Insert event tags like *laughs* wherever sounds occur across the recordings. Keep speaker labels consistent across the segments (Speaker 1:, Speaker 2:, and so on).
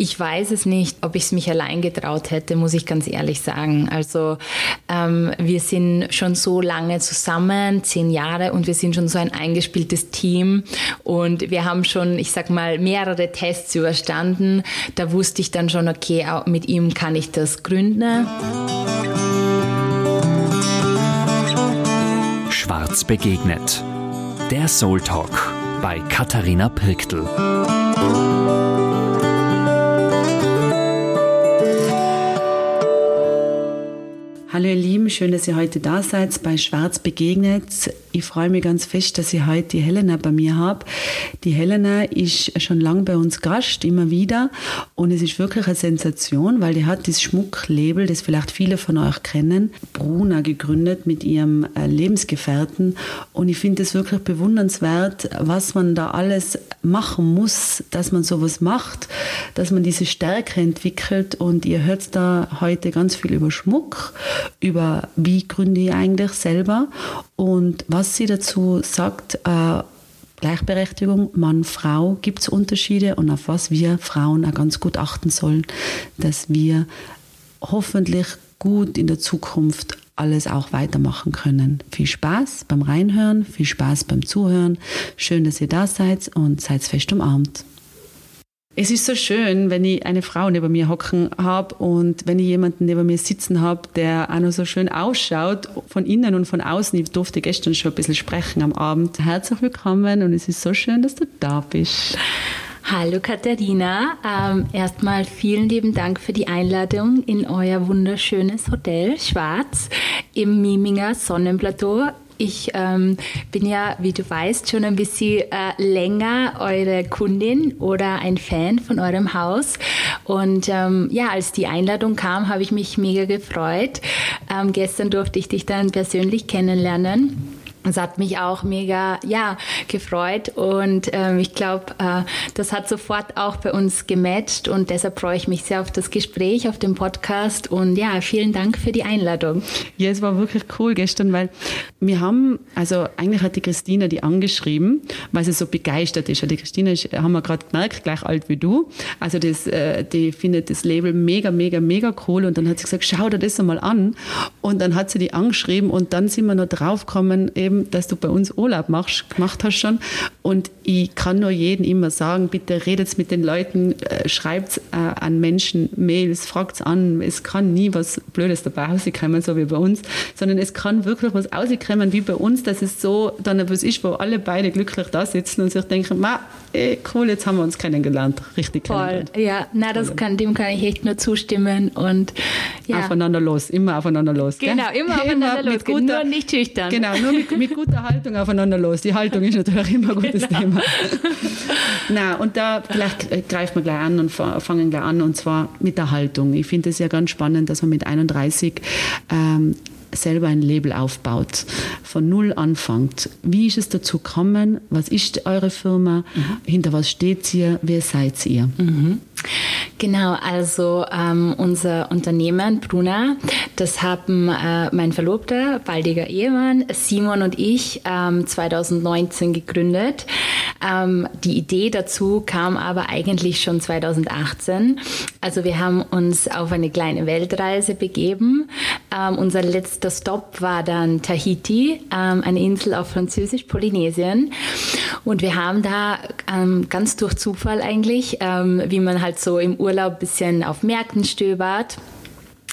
Speaker 1: Ich weiß es nicht, ob ich es mich allein getraut hätte, muss ich ganz ehrlich sagen. Also ähm, wir sind schon so lange zusammen, zehn Jahre, und wir sind schon so ein eingespieltes Team. Und wir haben schon, ich sag mal, mehrere Tests überstanden. Da wusste ich dann schon, okay, mit ihm kann ich das gründen.
Speaker 2: Schwarz begegnet. Der Soul Talk bei Katharina Pirktl.
Speaker 3: Hallo ihr Lieben, schön, dass ihr heute da seid bei Schwarz begegnet. Ich freue mich ganz fest, dass ich heute die Helena bei mir habe. Die Helena ist schon lange bei uns Gast, immer wieder. Und es ist wirklich eine Sensation, weil die hat das Schmucklabel, das vielleicht viele von euch kennen, Bruna gegründet mit ihrem äh, Lebensgefährten. Und ich finde es wirklich bewundernswert, was man da alles machen muss, dass man sowas macht, dass man diese Stärke entwickelt. Und ihr hört da heute ganz viel über Schmuck über wie gründe ich eigentlich selber und was sie dazu sagt, äh, Gleichberechtigung, Mann, Frau, gibt es Unterschiede und auf was wir Frauen auch ganz gut achten sollen, dass wir hoffentlich gut in der Zukunft alles auch weitermachen können. Viel Spaß beim Reinhören, viel Spaß beim Zuhören. Schön, dass ihr da seid und seid fest umarmt. Es ist so schön, wenn ich eine Frau neben mir hocken habe und wenn ich jemanden neben mir sitzen habe, der auch noch so schön ausschaut, von innen und von außen. Ich durfte gestern schon ein bisschen sprechen am Abend. Herzlich willkommen und es ist so schön, dass du da bist.
Speaker 1: Hallo Katharina, ähm, erstmal vielen lieben Dank für die Einladung in euer wunderschönes Hotel Schwarz im Miminger Sonnenplateau ich ähm, bin ja, wie du weißt, schon ein bisschen äh, länger eure Kundin oder ein Fan von eurem Haus. Und ähm, ja, als die Einladung kam, habe ich mich mega gefreut. Ähm, gestern durfte ich dich dann persönlich kennenlernen. Es hat mich auch mega ja, gefreut und ähm, ich glaube, äh, das hat sofort auch bei uns gematcht und deshalb freue ich mich sehr auf das Gespräch, auf den Podcast und ja, vielen Dank für die Einladung.
Speaker 3: Ja, es war wirklich cool gestern, weil wir haben, also eigentlich hat die Christina die angeschrieben, weil sie so begeistert ist. Die Christina ist, haben wir gerade gemerkt, gleich alt wie du. Also das, äh, die findet das Label mega, mega, mega cool und dann hat sie gesagt, schau dir das einmal an und dann hat sie die angeschrieben und dann sind wir noch draufgekommen, eben eben, dass du bei uns Urlaub machst, gemacht hast schon. Und ich kann nur jedem immer sagen, bitte redet mit den Leuten, äh, schreibt äh, an Menschen Mails, fragt an. Es kann nie was Blödes dabei rauskommen, so wie bei uns, sondern es kann wirklich was rauskommen wie bei uns, dass es so dann etwas ist, wo alle beide glücklich da sitzen und sich denken, ma, ey, cool, jetzt haben wir uns kennengelernt, richtig
Speaker 1: Voll, kennengelernt. ja, na, das kann, dem kann ich echt nur zustimmen und ja.
Speaker 3: Aufeinander los, immer aufeinander los.
Speaker 1: Genau, gell? *laughs* immer aufeinander immer los, guter, nur nicht schüchtern.
Speaker 3: Genau, nur mit, *laughs* mit guter Haltung aufeinander los. Die Haltung ist natürlich immer ein gutes genau. Thema. *laughs* Na, und da vielleicht greifen wir gleich an und fangen gleich an und zwar mit der Haltung. Ich finde es ja ganz spannend, dass man mit 31 ähm, selber ein Label aufbaut, von null anfängt. Wie ist es dazu gekommen? Was ist eure Firma? Mhm. Hinter was steht ihr? Wer seid ihr?
Speaker 1: Mhm. Genau, also ähm, unser Unternehmen Bruna, das haben äh, mein Verlobter, baldiger Ehemann, Simon und ich ähm, 2019 gegründet. Ähm, die Idee dazu kam aber eigentlich schon 2018. Also wir haben uns auf eine kleine Weltreise begeben. Ähm, unser letzter Stopp war dann Tahiti, ähm, eine Insel auf Französisch-Polynesien. Und wir haben da ähm, ganz durch Zufall eigentlich, wie man halt so im Urlaub ein bisschen auf Märkten stöbert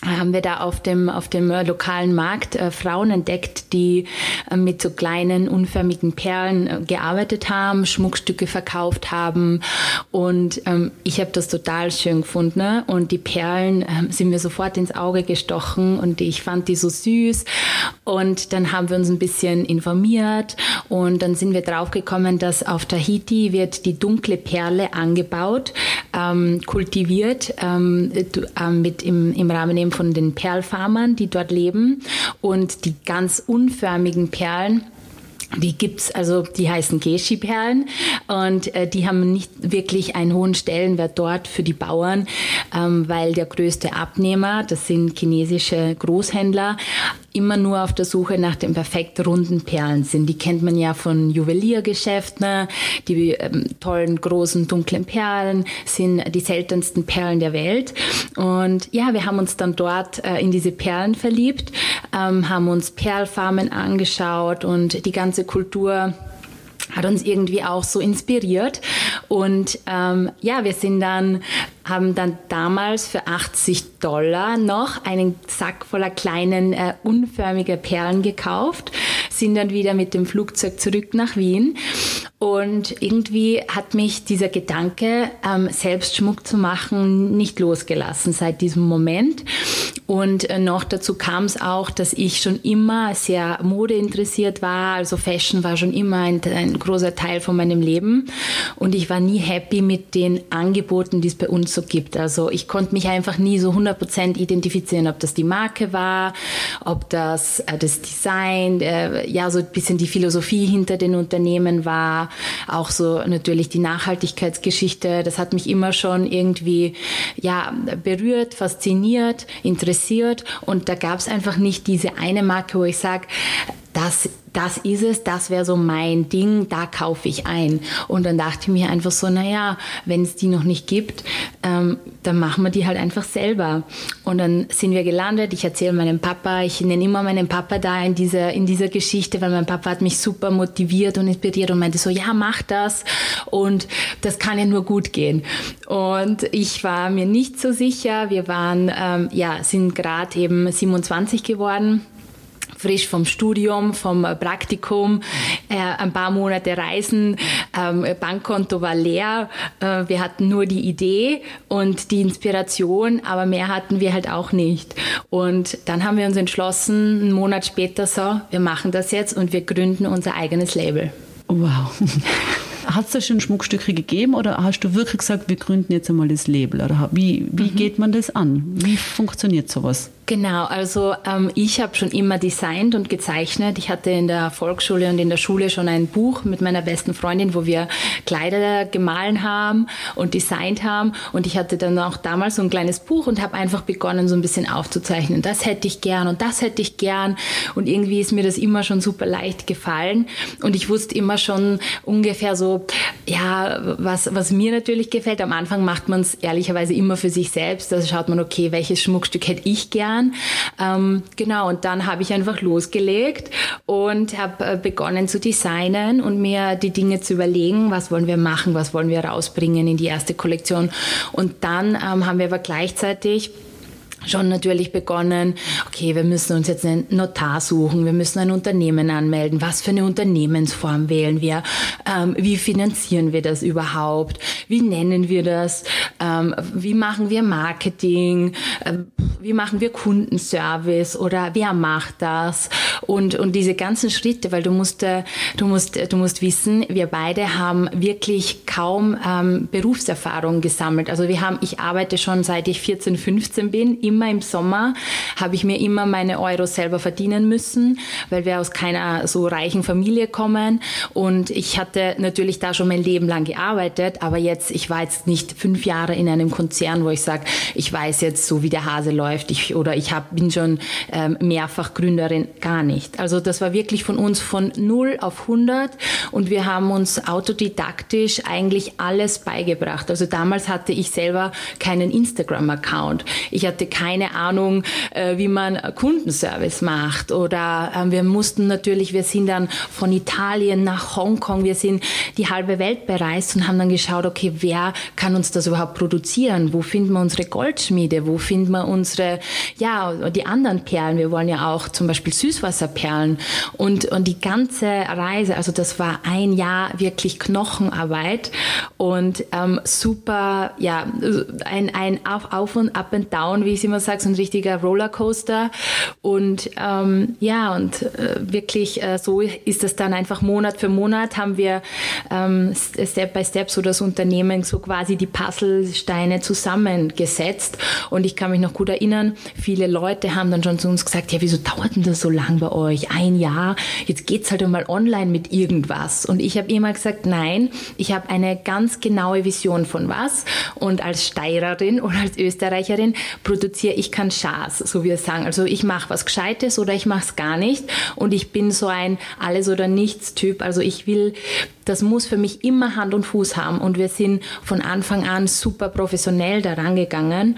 Speaker 1: haben wir da auf dem, auf dem äh, lokalen Markt äh, Frauen entdeckt, die äh, mit so kleinen, unförmigen Perlen äh, gearbeitet haben, Schmuckstücke verkauft haben. Und ähm, ich habe das total schön gefunden. Ne? Und die Perlen ähm, sind mir sofort ins Auge gestochen und ich fand die so süß. Und dann haben wir uns ein bisschen informiert und dann sind wir draufgekommen, dass auf Tahiti wird die dunkle Perle angebaut, ähm, kultiviert ähm, äh, mit im, im Rahmen eben von den Perlfarmern, die dort leben. Und die ganz unförmigen Perlen die gibt's, also die heißen Geschi-Perlen und äh, die haben nicht wirklich einen hohen Stellenwert dort für die Bauern, ähm, weil der größte Abnehmer, das sind chinesische Großhändler, immer nur auf der Suche nach den perfekt runden Perlen sind. Die kennt man ja von Juweliergeschäften, die ähm, tollen großen dunklen Perlen sind die seltensten Perlen der Welt. Und ja, wir haben uns dann dort äh, in diese Perlen verliebt, ähm, haben uns Perlfarmen angeschaut und die ganze Kultur hat uns irgendwie auch so inspiriert. Und ähm, ja, wir sind dann, haben dann damals für 80 Dollar noch einen Sack voller kleinen, äh, unförmiger Perlen gekauft, sind dann wieder mit dem Flugzeug zurück nach Wien. Und irgendwie hat mich dieser Gedanke, ähm, selbst Schmuck zu machen, nicht losgelassen seit diesem Moment. Und äh, noch dazu kam es auch, dass ich schon immer sehr modeinteressiert war. Also Fashion war schon immer ein, ein, großer Teil von meinem Leben. Und ich war nie happy mit den Angeboten, die es bei uns so gibt. Also ich konnte mich einfach nie so 100% identifizieren, ob das die Marke war, ob das äh, das Design, äh, ja, so ein bisschen die Philosophie hinter den Unternehmen war. Auch so natürlich die Nachhaltigkeitsgeschichte. Das hat mich immer schon irgendwie, ja, berührt, fasziniert, interessiert und da gab es einfach nicht diese eine Marke, wo ich sage, das, das ist es, das wäre so mein Ding, da kaufe ich ein. Und dann dachte ich mir einfach so, naja, wenn es die noch nicht gibt, ähm, dann machen wir die halt einfach selber. Und dann sind wir gelandet, ich erzähle meinem Papa, ich nenne immer meinen Papa da in dieser, in dieser Geschichte, weil mein Papa hat mich super motiviert und inspiriert und meinte so, ja, mach das und das kann ja nur gut gehen. Und ich war mir nicht so sicher, wir waren, ähm, ja, sind gerade eben 27 geworden frisch vom Studium, vom Praktikum, äh, ein paar Monate Reisen, ähm, Bankkonto war leer, äh, wir hatten nur die Idee und die Inspiration, aber mehr hatten wir halt auch nicht. Und dann haben wir uns entschlossen, einen Monat später so, wir machen das jetzt und wir gründen unser eigenes Label.
Speaker 3: Wow. *laughs* Hat es da schon Schmuckstücke gegeben oder hast du wirklich gesagt, wir gründen jetzt einmal das Label? Oder wie, wie mhm. geht man das an? Wie funktioniert sowas?
Speaker 1: Genau, also ähm, ich habe schon immer designt und gezeichnet. Ich hatte in der Volksschule und in der Schule schon ein Buch mit meiner besten Freundin, wo wir Kleider gemahlen haben und designt haben. Und ich hatte dann auch damals so ein kleines Buch und habe einfach begonnen, so ein bisschen aufzuzeichnen. Das hätte ich gern und das hätte ich gern. Und irgendwie ist mir das immer schon super leicht gefallen. Und ich wusste immer schon ungefähr so, ja, was, was mir natürlich gefällt. Am Anfang macht man es ehrlicherweise immer für sich selbst. Da schaut man, okay, welches Schmuckstück hätte ich gern. Ähm, genau, und dann habe ich einfach losgelegt und habe äh, begonnen zu designen und mir die Dinge zu überlegen, was wollen wir machen, was wollen wir rausbringen in die erste Kollektion. Und dann ähm, haben wir aber gleichzeitig schon natürlich begonnen, okay, wir müssen uns jetzt einen Notar suchen, wir müssen ein Unternehmen anmelden, was für eine Unternehmensform wählen wir, ähm, wie finanzieren wir das überhaupt, wie nennen wir das, ähm, wie machen wir Marketing, ähm, wie machen wir Kundenservice oder wer macht das und, und diese ganzen Schritte, weil du musst, äh, du musst, du musst wissen, wir beide haben wirklich kaum ähm, Berufserfahrung gesammelt. Also wir haben, ich arbeite schon seit ich 14, 15 bin, immer im Sommer habe ich mir immer meine Euro selber verdienen müssen, weil wir aus keiner so reichen Familie kommen. Und ich hatte natürlich da schon mein Leben lang gearbeitet, aber jetzt, ich war jetzt nicht fünf Jahre in einem Konzern, wo ich sage, ich weiß jetzt so, wie der Hase läuft ich, oder ich hab, bin schon ähm, mehrfach Gründerin, gar nicht. Also das war wirklich von uns von 0 auf 100 und wir haben uns autodidaktisch eigentlich alles beigebracht. Also damals hatte ich selber keinen Instagram-Account. Ich hatte keine Ahnung, äh, wie man Kundenservice macht. Oder äh, wir mussten natürlich, wir sind dann von Italien nach Hongkong, wir sind die halbe Welt bereist und haben dann geschaut, okay, wer kann uns das überhaupt produzieren? Wo finden wir unsere Goldschmiede? Wo finden wir unsere, ja, die anderen Perlen? Wir wollen ja auch zum Beispiel Süßwasserperlen. Und, und die ganze Reise, also das war ein Jahr wirklich Knochenarbeit und ähm, super, ja, ein, ein Auf, Auf und Up and Down, wie ich immer sage, so ein richtiger Rollercoaster. Und ähm, ja, und äh, wirklich äh, so ist es dann einfach Monat für Monat haben wir ähm, Step by Step so das Unternehmen so quasi die Puzzlesteine zusammengesetzt. Und ich kann mich noch gut erinnern, viele Leute haben dann schon zu uns gesagt, ja, wieso dauert denn das so lang bei euch? Ein Jahr, jetzt geht's halt einmal online mit irgendwas. Und ich habe immer gesagt, nein, ich habe eine ganz genaue Vision von was. Und als Steirerin oder als Österreicherin produziere ich keinen Schaß, so wie wir sagen. Also ich mache was Gescheites oder ich mache es gar nicht. Und ich bin so ein Alles- oder Nichts-Typ. Also ich will das muss für mich immer Hand und Fuß haben. Und wir sind von Anfang an super professionell daran gegangen.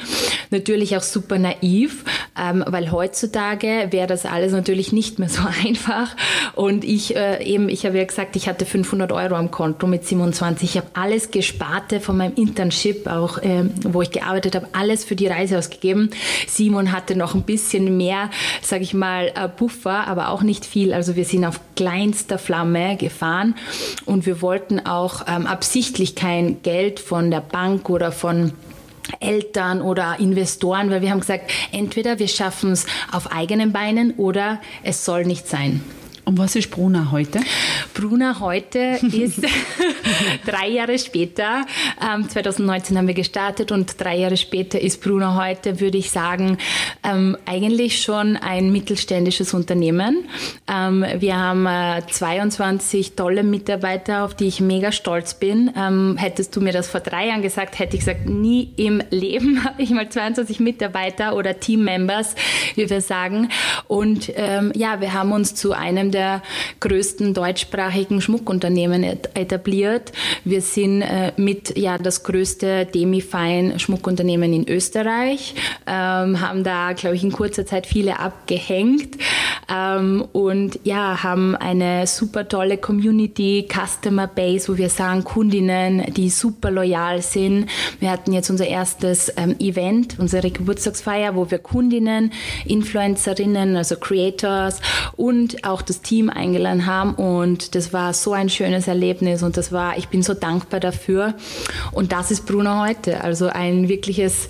Speaker 1: Natürlich auch super naiv, ähm, weil heutzutage wäre das alles natürlich nicht mehr so *laughs* einfach. Und ich äh, eben, ich habe ja gesagt, ich hatte 500 Euro am Konto mit 27. Ich habe alles gesparte von meinem Internship, auch äh, wo ich gearbeitet habe, alles für die Reise ausgegeben. Simon hatte noch ein bisschen mehr, sage ich mal, äh, Buffer, aber auch nicht viel. Also wir sind auf kleinster Flamme gefahren und und wir wollten auch ähm, absichtlich kein Geld von der Bank oder von Eltern oder Investoren, weil wir haben gesagt, entweder wir schaffen es auf eigenen Beinen oder es soll nicht sein.
Speaker 3: Und was ist Bruna heute?
Speaker 1: Bruna heute ist *laughs* drei Jahre später, ähm, 2019 haben wir gestartet und drei Jahre später ist Bruna heute, würde ich sagen, ähm, eigentlich schon ein mittelständisches Unternehmen. Ähm, wir haben äh, 22 tolle Mitarbeiter, auf die ich mega stolz bin. Ähm, hättest du mir das vor drei Jahren gesagt, hätte ich gesagt, nie im Leben *laughs* habe ich mal 22 Mitarbeiter oder Teammembers, wie wir sagen. Und ähm, ja, wir haben uns zu einem der der größten deutschsprachigen Schmuckunternehmen etabliert. Wir sind äh, mit ja das größte Demifine Schmuckunternehmen in Österreich, ähm, haben da glaube ich in kurzer Zeit viele abgehängt ähm, und ja haben eine super tolle Community, Customer Base, wo wir sagen Kundinnen, die super loyal sind. Wir hatten jetzt unser erstes ähm, Event, unsere Geburtstagsfeier, wo wir Kundinnen, Influencerinnen, also Creators und auch das Team eingeladen haben. Und das war so ein schönes Erlebnis und das war, ich bin so dankbar dafür. Und das ist Bruno heute, also ein wirkliches,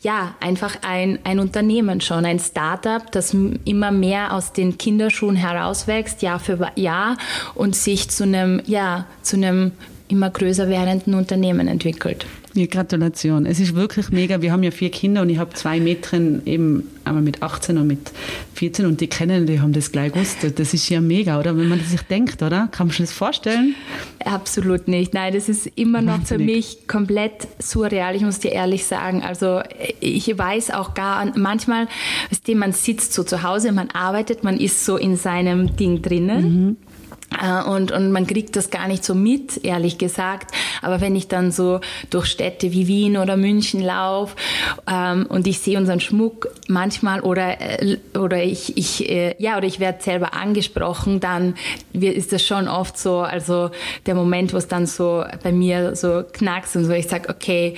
Speaker 1: ja, einfach ein, ein Unternehmen schon, ein Startup, das immer mehr aus den Kinderschuhen herauswächst, Jahr für Jahr und sich zu einem, ja, zu einem immer größer werdenden Unternehmen entwickelt.
Speaker 3: Ja, Gratulation. Es ist wirklich mega. Wir haben ja vier Kinder und ich habe zwei Mädchen eben einmal mit 18 und mit 14 und die kennen, die haben das gleich gewusst. Das ist ja mega, oder? Wenn man das sich denkt, oder? Kann man sich das vorstellen?
Speaker 1: Absolut nicht. Nein, das ist immer noch für mich komplett surreal. Ich muss dir ehrlich sagen. Also ich weiß auch gar, manchmal, man sitzt so zu Hause, man arbeitet, man ist so in seinem Ding drinnen. Mhm und, und man kriegt das gar nicht so mit, ehrlich gesagt. Aber wenn ich dann so durch Städte wie Wien oder München laufe ähm, und ich sehe unseren Schmuck manchmal oder, äh, oder ich, ich, äh, ja, oder ich werde selber angesprochen, dann ist das schon oft so, also der Moment, wo es dann so bei mir so knackst und so, ich sage, okay,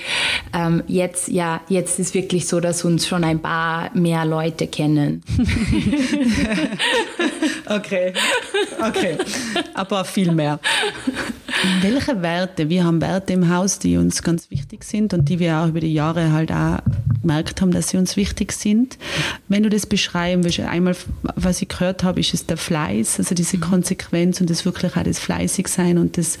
Speaker 1: ähm, jetzt, ja, jetzt ist wirklich so, dass uns schon ein paar mehr Leute kennen. *laughs* *laughs*
Speaker 3: okay, okay aber viel mehr. Welche Werte? Wir haben Werte im Haus, die uns ganz wichtig sind und die wir auch über die Jahre halt auch gemerkt haben, dass sie uns wichtig sind. Wenn du das beschreiben willst, einmal, was ich gehört habe, ist es der Fleiß, also diese mhm. Konsequenz und das wirklich auch das fleißig sein und das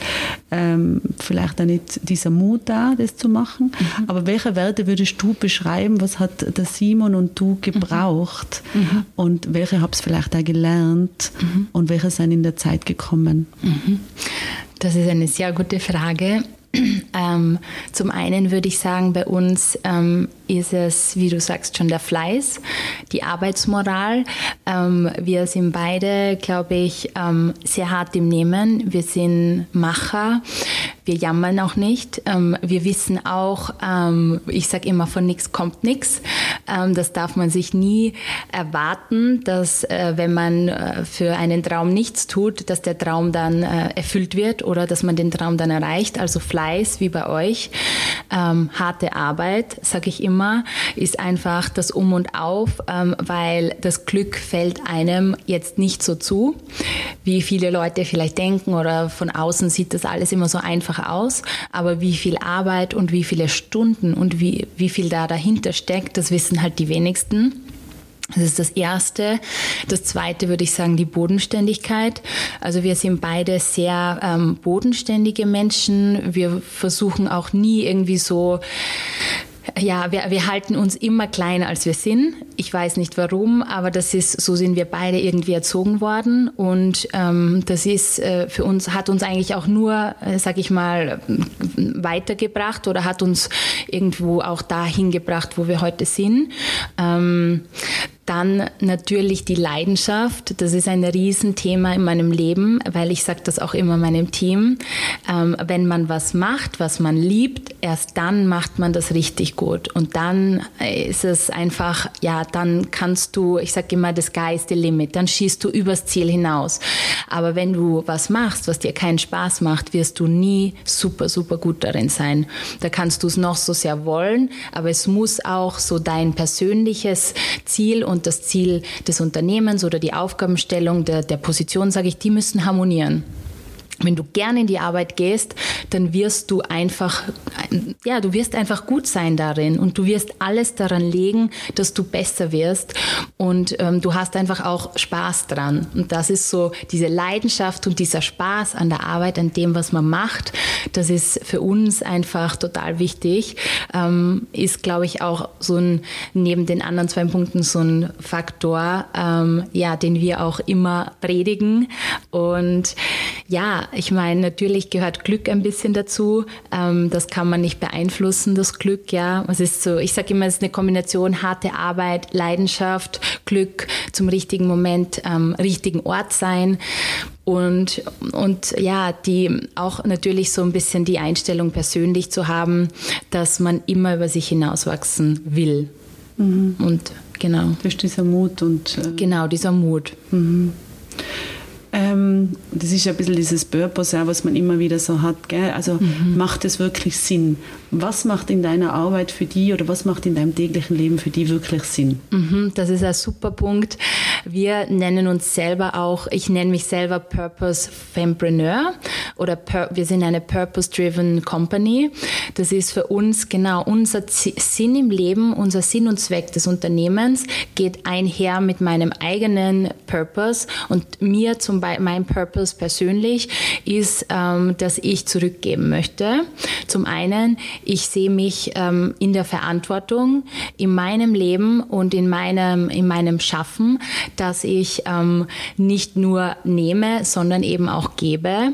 Speaker 3: ähm, vielleicht auch nicht dieser Mut da, das zu machen. Mhm. Aber welche Werte würdest du beschreiben? Was hat der Simon und du gebraucht? Mhm. mhm. Und welche habt ihr vielleicht auch gelernt? Mhm. Und welche sind in der Zeit gekommen?
Speaker 1: Das ist eine sehr gute Frage. *clears throat* Ähm, zum einen würde ich sagen, bei uns ähm, ist es, wie du sagst, schon der Fleiß, die Arbeitsmoral. Ähm, wir sind beide, glaube ich, ähm, sehr hart im Nehmen. Wir sind Macher. Wir jammern auch nicht. Ähm, wir wissen auch, ähm, ich sage immer, von nichts kommt nichts. Ähm, das darf man sich nie erwarten, dass äh, wenn man äh, für einen Traum nichts tut, dass der Traum dann äh, erfüllt wird oder dass man den Traum dann erreicht. Also Fleiß wie bei euch. harte Arbeit, sage ich immer, ist einfach das Um und Auf, weil das Glück fällt einem jetzt nicht so zu, wie viele Leute vielleicht denken oder von außen sieht das alles immer so einfach einfach aus, aber wie viel Arbeit und wie viele Stunden und wie, wie viel da dahinter steckt, das wissen halt die wenigsten. Das ist das Erste. Das Zweite würde ich sagen, die Bodenständigkeit. Also wir sind beide sehr ähm, bodenständige Menschen. Wir versuchen auch nie irgendwie so ja, wir, wir halten uns immer kleiner, als wir sind. Ich weiß nicht warum, aber das ist, so sind wir beide irgendwie erzogen worden. Und ähm, das ist äh, für uns, hat uns eigentlich auch nur, äh, sag ich mal, weitergebracht oder hat uns irgendwo auch dahin gebracht, wo wir heute sind. Ähm, dann natürlich die Leidenschaft. Das ist ein Riesenthema in meinem Leben, weil ich sage das auch immer meinem Team. Ähm, wenn man was macht, was man liebt, erst dann macht man das richtig gut. Und dann ist es einfach, ja, dann kannst du, ich sage immer, das Sky limit. Dann schießt du übers Ziel hinaus. Aber wenn du was machst, was dir keinen Spaß macht, wirst du nie super, super gut darin sein. Da kannst du es noch so sehr wollen, aber es muss auch so dein persönliches Ziel und das Ziel des Unternehmens oder die Aufgabenstellung der, der Position, sage ich, die müssen harmonieren wenn du gerne in die Arbeit gehst, dann wirst du einfach, ja, du wirst einfach gut sein darin und du wirst alles daran legen, dass du besser wirst und ähm, du hast einfach auch Spaß dran. Und das ist so diese Leidenschaft und dieser Spaß an der Arbeit, an dem, was man macht, das ist für uns einfach total wichtig. Ähm, ist, glaube ich, auch so ein, neben den anderen zwei Punkten so ein Faktor, ähm, ja, den wir auch immer predigen. Und ja, ich meine, natürlich gehört Glück ein bisschen dazu. Ähm, das kann man nicht beeinflussen, das Glück, ja. Es ist so, ich sage immer, es ist eine Kombination harte Arbeit, Leidenschaft, Glück, zum richtigen Moment, ähm, richtigen Ort sein. Und, und ja, die auch natürlich so ein bisschen die Einstellung persönlich zu haben, dass man immer über sich hinauswachsen will. Mhm. Und genau.
Speaker 3: Ist dieser Mut und.
Speaker 1: Äh genau, dieser Mut.
Speaker 3: Mhm. Ähm, das ist ein bisschen dieses Purpose, was man immer wieder so hat. Gell? Also mhm. macht es wirklich Sinn? Was macht in deiner Arbeit für die oder was macht in deinem täglichen Leben für die wirklich Sinn?
Speaker 1: Mhm, das ist ein super Punkt. Wir nennen uns selber auch, ich nenne mich selber Purpose Fempreneur oder Pur wir sind eine Purpose-Driven Company. Das ist für uns genau unser Z Sinn im Leben, unser Sinn und Zweck des Unternehmens geht einher mit meinem eigenen Purpose und mir zum Mein Purpose persönlich ist, ähm, dass ich zurückgeben möchte. Zum einen, ich sehe mich ähm, in der Verantwortung in meinem Leben und in meinem, in meinem Schaffen, dass ich ähm, nicht nur nehme, sondern eben auch gebe.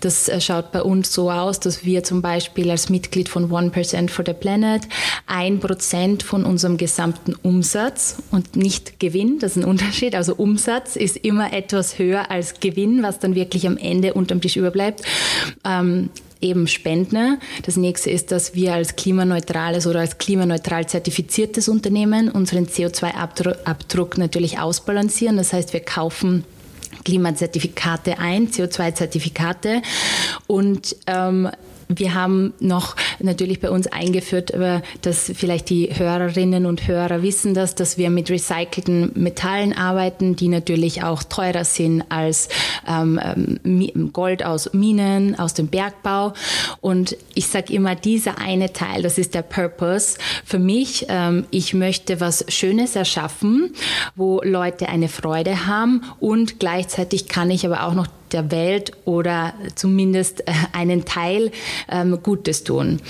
Speaker 1: Das äh, schaut bei uns so aus, dass wir zum Beispiel als Mitglied von 1% for the Planet ein Prozent von unserem gesamten Umsatz und nicht Gewinn, das ist ein Unterschied, also Umsatz ist immer etwas höher als Gewinn, was dann wirklich am Ende unterm Tisch überbleibt. Ähm, eben Spendner. Das nächste ist, dass wir als klimaneutrales oder als klimaneutral zertifiziertes Unternehmen unseren CO2-Abdruck natürlich ausbalancieren. Das heißt, wir kaufen Klimazertifikate ein, CO2-Zertifikate und ähm, wir haben noch natürlich bei uns eingeführt, dass vielleicht die Hörerinnen und Hörer wissen das, dass wir mit recycelten Metallen arbeiten, die natürlich auch teurer sind als ähm, ähm Gold aus Minen, aus dem Bergbau. Und ich sage immer, dieser eine Teil, das ist der Purpose für mich. Ähm, ich möchte was Schönes erschaffen, wo Leute eine Freude haben und gleichzeitig kann ich aber auch noch der Welt oder zumindest äh, einen Teil ähm, Gutes tun.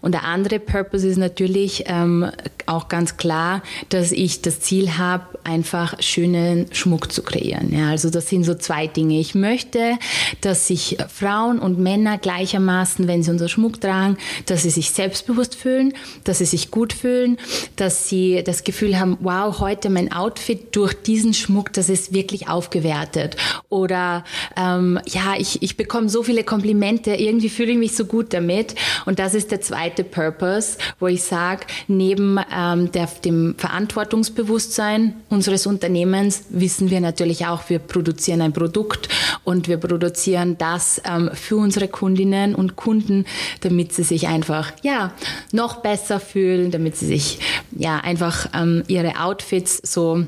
Speaker 1: Und der andere Purpose ist natürlich ähm, auch ganz klar, dass ich das Ziel habe, einfach schönen Schmuck zu kreieren. Ja, also das sind so zwei Dinge. Ich möchte, dass sich Frauen und Männer gleichermaßen, wenn sie unser Schmuck tragen, dass sie sich selbstbewusst fühlen, dass sie sich gut fühlen, dass sie das Gefühl haben, wow, heute mein Outfit durch diesen Schmuck, das ist wirklich aufgewertet. Oder ähm, ja, ich, ich bekomme so viele Komplimente, irgendwie fühle ich mich so gut damit. Und das ist der zweite Purpose, wo ich sage, neben ähm, der, dem Verantwortungsbewusstsein unseres Unternehmens wissen wir natürlich auch, wir produzieren ein Produkt und wir produzieren das ähm, für unsere Kundinnen und Kunden, damit sie sich einfach ja noch besser fühlen, damit sie sich ja einfach ähm, ihre Outfits so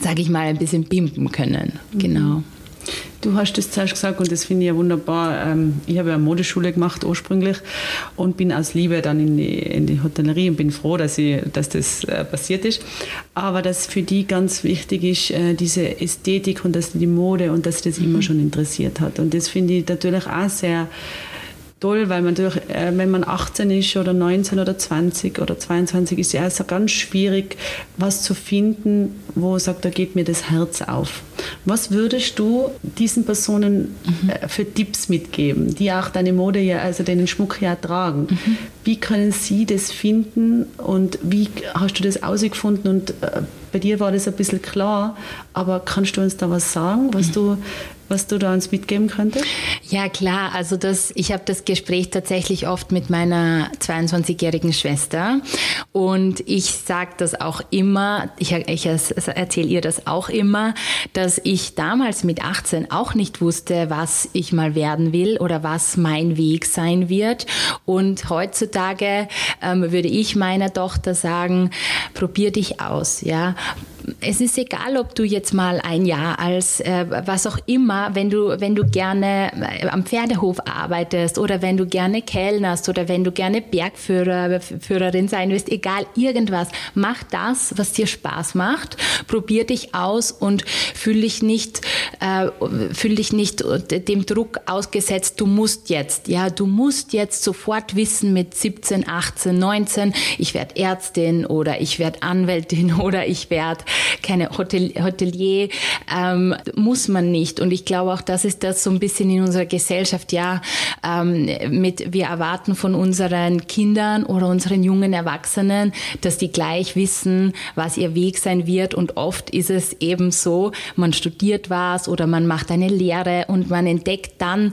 Speaker 1: sage ich mal, ein bisschen pimpen können. Genau.
Speaker 3: Du hast das zuerst gesagt und das finde ich ja wunderbar. Ähm, ich habe ja eine Modeschule gemacht ursprünglich und bin aus Liebe dann in die, in die Hotellerie und bin froh, dass, ich, dass das äh, passiert ist. Aber dass für die ganz wichtig ist, äh, diese Ästhetik und dass die Mode und dass das mhm. immer schon interessiert hat. Und das finde ich natürlich auch sehr toll, weil man durch, äh, wenn man 18 ist oder 19 oder 20 oder 22 ist ja also ganz schwierig, was zu finden, wo sagt, da geht mir das Herz auf. Was würdest du diesen Personen mhm. äh, für Tipps mitgeben, die auch deine Mode ja, also den Schmuck ja tragen? Mhm. Wie können sie das finden und wie hast du das ausgefunden und äh, bei dir war das ein bisschen klar, aber kannst du uns da was sagen, was du was du da uns mitgeben könntest?
Speaker 1: Ja, klar. Also das, ich habe das Gespräch tatsächlich oft mit meiner 22-jährigen Schwester und ich sage das auch immer, ich, ich erzähle ihr das auch immer, dass ich damals mit 18 auch nicht wusste, was ich mal werden will oder was mein Weg sein wird. Und heutzutage ähm, würde ich meiner Tochter sagen, probier dich aus, ja es ist egal, ob du jetzt mal ein Jahr als äh, was auch immer, wenn du, wenn du gerne äh, am Pferdehof arbeitest oder wenn du gerne kellnerst oder wenn du gerne Bergführer, Führerin sein willst, egal irgendwas, mach das, was dir Spaß macht, probier dich aus und fühl dich nicht, äh, fühl dich nicht dem Druck ausgesetzt, du musst jetzt, ja, du musst jetzt sofort wissen mit 17, 18, 19, ich werde Ärztin oder ich werde Anwältin *laughs* oder ich werde keine Hotel, Hotelier, ähm, muss man nicht. Und ich glaube auch, das ist das so ein bisschen in unserer Gesellschaft, ja, ähm, mit, wir erwarten von unseren Kindern oder unseren jungen Erwachsenen, dass die gleich wissen, was ihr Weg sein wird. Und oft ist es eben so, man studiert was oder man macht eine Lehre und man entdeckt dann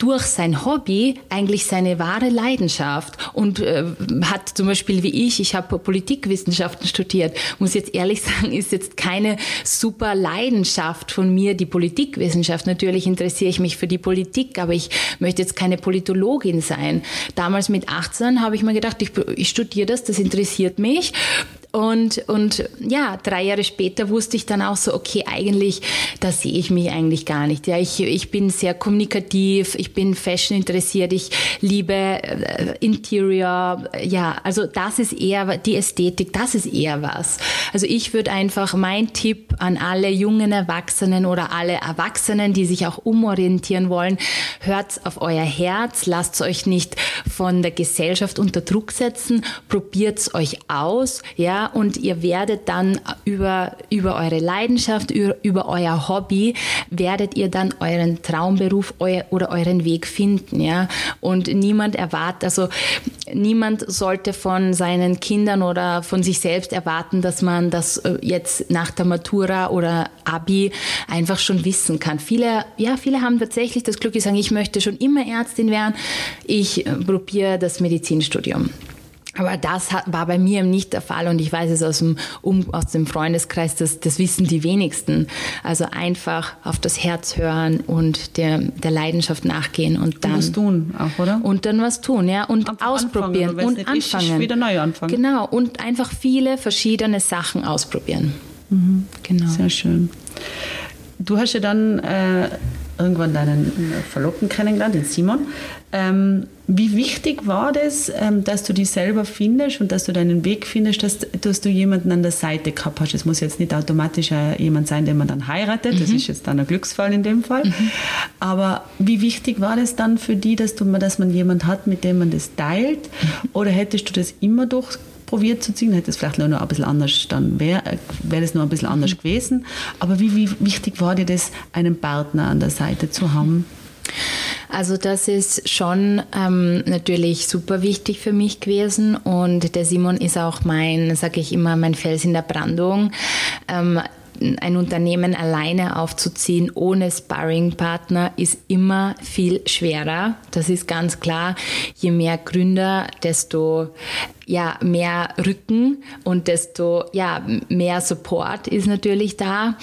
Speaker 1: durch sein Hobby eigentlich seine wahre Leidenschaft und äh, hat zum Beispiel wie ich, ich habe Politikwissenschaften studiert, muss jetzt ehrlich *laughs* sagen, ist jetzt keine super Leidenschaft von mir die Politikwissenschaft. Natürlich interessiere ich mich für die Politik, aber ich möchte jetzt keine Politologin sein. Damals mit 18 habe ich mir gedacht, ich, ich studiere das, das interessiert mich und, und ja, drei Jahre später wusste ich dann auch so, okay, eigentlich, da sehe ich mich eigentlich gar nicht. Ja, ich, ich bin sehr kommunikativ, ich bin Fashion interessiert, ich liebe äh, Interior. Ja, also das ist eher die Ästhetik, das ist eher was. Also ich würde einfach mein Tipp an alle jungen Erwachsenen oder alle Erwachsenen, die sich auch umorientieren wollen, hört auf euer Herz, lasst euch nicht von der Gesellschaft unter Druck setzen, probiert euch aus, ja, und ihr werdet dann über, über eure Leidenschaft, über, über euer Hobby, werdet ihr dann euren Traumberuf euer, oder euren Weg finden, ja. Und niemand erwartet, also niemand sollte von seinen Kindern oder von sich selbst erwarten, dass man das äh, jetzt nach der Matura oder Abi einfach schon wissen kann. Viele, ja, viele haben tatsächlich das Glück, die sagen, ich möchte schon immer Ärztin werden. Ich äh, probiere das Medizinstudium. Aber das war bei mir nicht der Fall und ich weiß es aus dem, um, aus dem Freundeskreis, das, das wissen die wenigsten. Also einfach auf das Herz hören und der, der Leidenschaft nachgehen und dann. Und
Speaker 3: was tun auch, oder?
Speaker 1: Und dann was tun, ja. Und einfach ausprobieren anfangen, und anfangen.
Speaker 3: wieder neu anfangen.
Speaker 1: Genau. Und einfach viele verschiedene Sachen ausprobieren.
Speaker 3: Mhm. Genau. Sehr schön. Du hast ja dann äh, irgendwann deinen Verlobten kennengelernt, den Simon. Ähm, wie wichtig war das, ähm, dass du dich selber findest und dass du deinen Weg findest, dass, dass du jemanden an der Seite gehabt hast? Es muss jetzt nicht automatisch jemand sein, den man dann heiratet, mhm. das ist jetzt dann ein Glücksfall in dem Fall. Mhm. Aber wie wichtig war das dann für dich, dass, du, dass man jemanden hat, mit dem man das teilt? *laughs* Oder hättest du das immer durch probiert zu ziehen, hätte es vielleicht noch ein bisschen anders, dann wäre wär es noch ein bisschen anders gewesen. Aber wie, wie wichtig war dir das, einen Partner an der Seite zu haben?
Speaker 1: Also das ist schon ähm, natürlich super wichtig für mich gewesen und der Simon ist auch mein, sage ich immer, mein Fels in der Brandung. Ähm, ein Unternehmen alleine aufzuziehen ohne Sparringpartner ist immer viel schwerer. Das ist ganz klar. Je mehr Gründer, desto ja, mehr Rücken und desto ja, mehr Support ist natürlich da.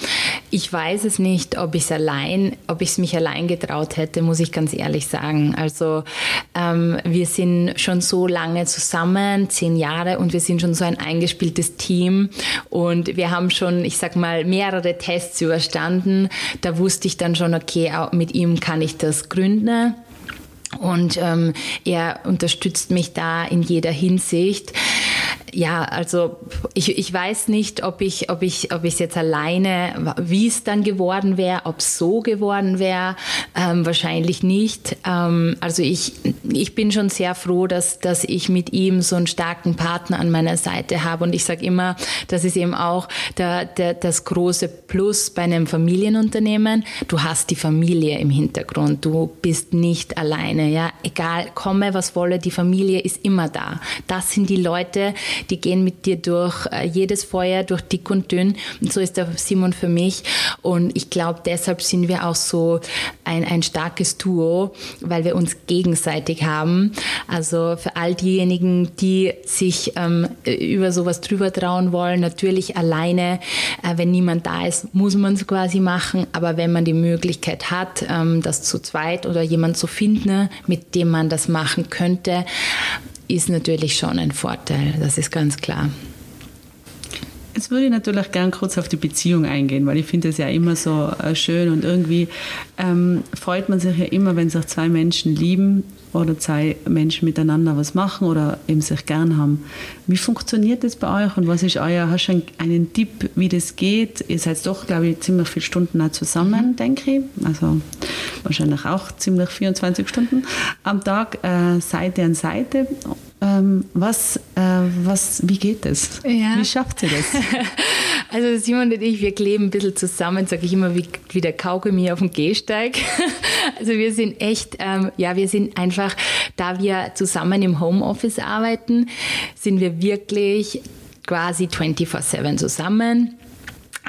Speaker 1: Ich weiß es nicht, ob ich es allein, ob ich es mich allein getraut hätte, muss ich ganz ehrlich sagen. Also ähm, wir sind schon so lange zusammen, zehn Jahre, und wir sind schon so ein eingespieltes Team und wir haben schon, ich sag mal, mehrere Tests überstanden. Da wusste ich dann schon, okay, mit ihm kann ich das gründen. Und ähm, er unterstützt mich da in jeder Hinsicht. Ja, also ich, ich weiß nicht, ob ich ob ich ob es jetzt alleine, wie es dann geworden wäre, ob es so geworden wäre, ähm, wahrscheinlich nicht. Ähm, also ich ich bin schon sehr froh, dass dass ich mit ihm so einen starken Partner an meiner Seite habe und ich sage immer, das ist eben auch der, der, das große Plus bei einem Familienunternehmen. Du hast die Familie im Hintergrund, du bist nicht alleine, ja, egal komme was wolle, die Familie ist immer da. Das sind die Leute, die gehen mit dir durch äh, jedes Feuer, durch dick und dünn. Und so ist der Simon für mich. Und ich glaube, deshalb sind wir auch so ein, ein starkes Duo, weil wir uns gegenseitig haben. Also für all diejenigen, die sich ähm, über sowas drüber trauen wollen, natürlich alleine, äh, wenn niemand da ist, muss man es quasi machen. Aber wenn man die Möglichkeit hat, ähm, das zu zweit oder jemand zu finden, mit dem man das machen könnte, ist natürlich schon ein Vorteil, das ist ganz klar.
Speaker 3: Jetzt würde ich natürlich gern kurz auf die Beziehung eingehen, weil ich finde es ja immer so äh, schön und irgendwie ähm, freut man sich ja immer, wenn sich zwei Menschen lieben oder zwei Menschen miteinander was machen oder eben sich gern haben. Wie funktioniert das bei euch und was ist euer, hast du einen Tipp, wie das geht? Ihr seid doch, glaube ich, ziemlich viele Stunden auch zusammen, mhm. denke ich. Also wahrscheinlich auch ziemlich 24 Stunden am Tag, äh, Seite an Seite. Ähm, was, äh, was, wie geht das? Ja. Wie schafft ihr das? *laughs*
Speaker 1: Also Simon und ich, wir kleben ein bisschen zusammen, sage ich immer, wie, wie der Kaugummi auf dem Gehsteig. *laughs* Also wir sind echt, ähm, ja, wir sind einfach, da wir zusammen im Homeoffice arbeiten, sind wir wirklich quasi 24-7 zusammen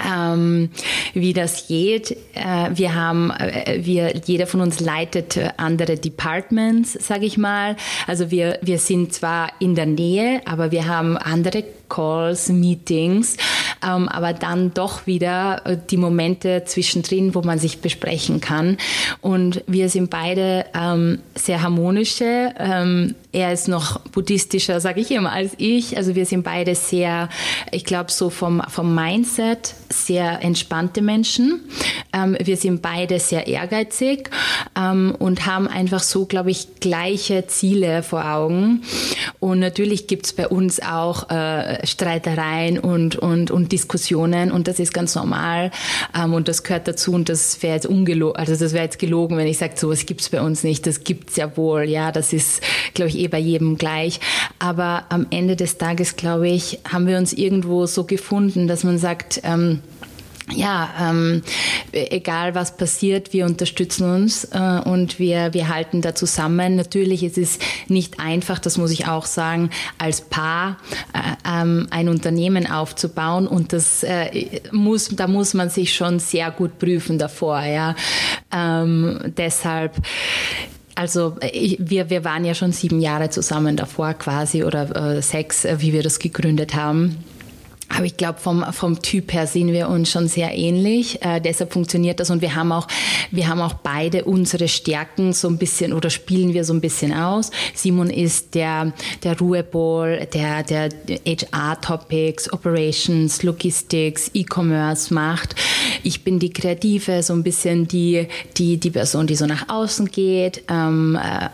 Speaker 1: ähm, wie das geht. Äh, wir haben, äh, wir, jeder von uns leitet äh, andere Departments, sage ich mal. Also wir, wir sind zwar in der Nähe, aber wir haben andere Calls, Meetings, ähm, aber dann doch wieder äh, die Momente zwischendrin, wo man sich besprechen kann. Und wir sind beide ähm, sehr harmonische. Ähm, er ist noch buddhistischer, sage ich immer, als ich. Also wir sind beide sehr, ich glaube, so vom, vom Mindset sehr entspannte Menschen. Ähm, wir sind beide sehr ehrgeizig ähm, und haben einfach so, glaube ich, gleiche Ziele vor Augen. Und natürlich gibt es bei uns auch äh, Streitereien und, und, und Diskussionen und das ist ganz normal ähm, und das gehört dazu und das wäre jetzt ungelogen, also das wäre jetzt gelogen, wenn ich sage, so was gibt es bei uns nicht. Das gibt es ja wohl, ja, das ist, glaube ich, eh bei jedem gleich. Aber am Ende des Tages, glaube ich, haben wir uns irgendwo so gefunden, dass man sagt, ähm, ja, ähm, egal was passiert, wir unterstützen uns äh, und wir, wir halten da zusammen. Natürlich ist es nicht einfach, das muss ich auch sagen, als Paar äh, ähm, ein Unternehmen aufzubauen und das äh, muss, da muss man sich schon sehr gut prüfen davor. Ja, ähm, deshalb also wir, wir waren ja schon sieben Jahre zusammen davor quasi oder äh, sechs, äh, wie wir das gegründet haben. Aber ich glaube, vom, vom Typ her sind wir uns schon sehr ähnlich. Äh, deshalb funktioniert das und wir haben auch, wir haben auch beide unsere Stärken so ein bisschen oder spielen wir so ein bisschen aus. Simon ist der, der Ruheball, der, der HR-Topics, Operations, Logistics, E-Commerce macht. Ich bin die Kreative, so ein bisschen die, die, die Person, die so nach außen geht, ähm, äh,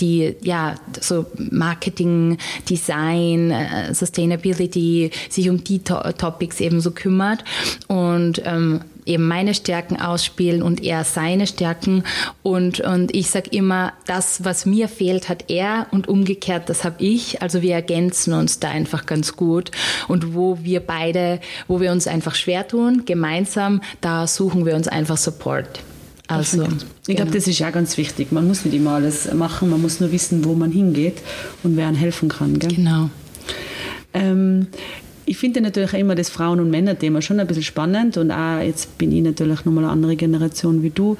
Speaker 1: die, ja, so Marketing, Design, äh, Sustainability, sich um die to Topics eben so kümmert und ähm, eben meine Stärken ausspielen und er seine Stärken. Und, und ich sage immer, das, was mir fehlt, hat er und umgekehrt, das habe ich. Also wir ergänzen uns da einfach ganz gut. Und wo wir beide, wo wir uns einfach schwer tun, gemeinsam, da suchen wir uns einfach Support.
Speaker 3: Also, ich glaube, genau. das ist ja ganz wichtig. Man muss nicht immer alles machen, man muss nur wissen, wo man hingeht und wer einem helfen kann. Gell?
Speaker 1: Genau.
Speaker 3: Ähm, ich finde natürlich immer das Frauen- und Männer-Thema schon ein bisschen spannend und auch jetzt bin ich natürlich nochmal eine andere Generation wie du.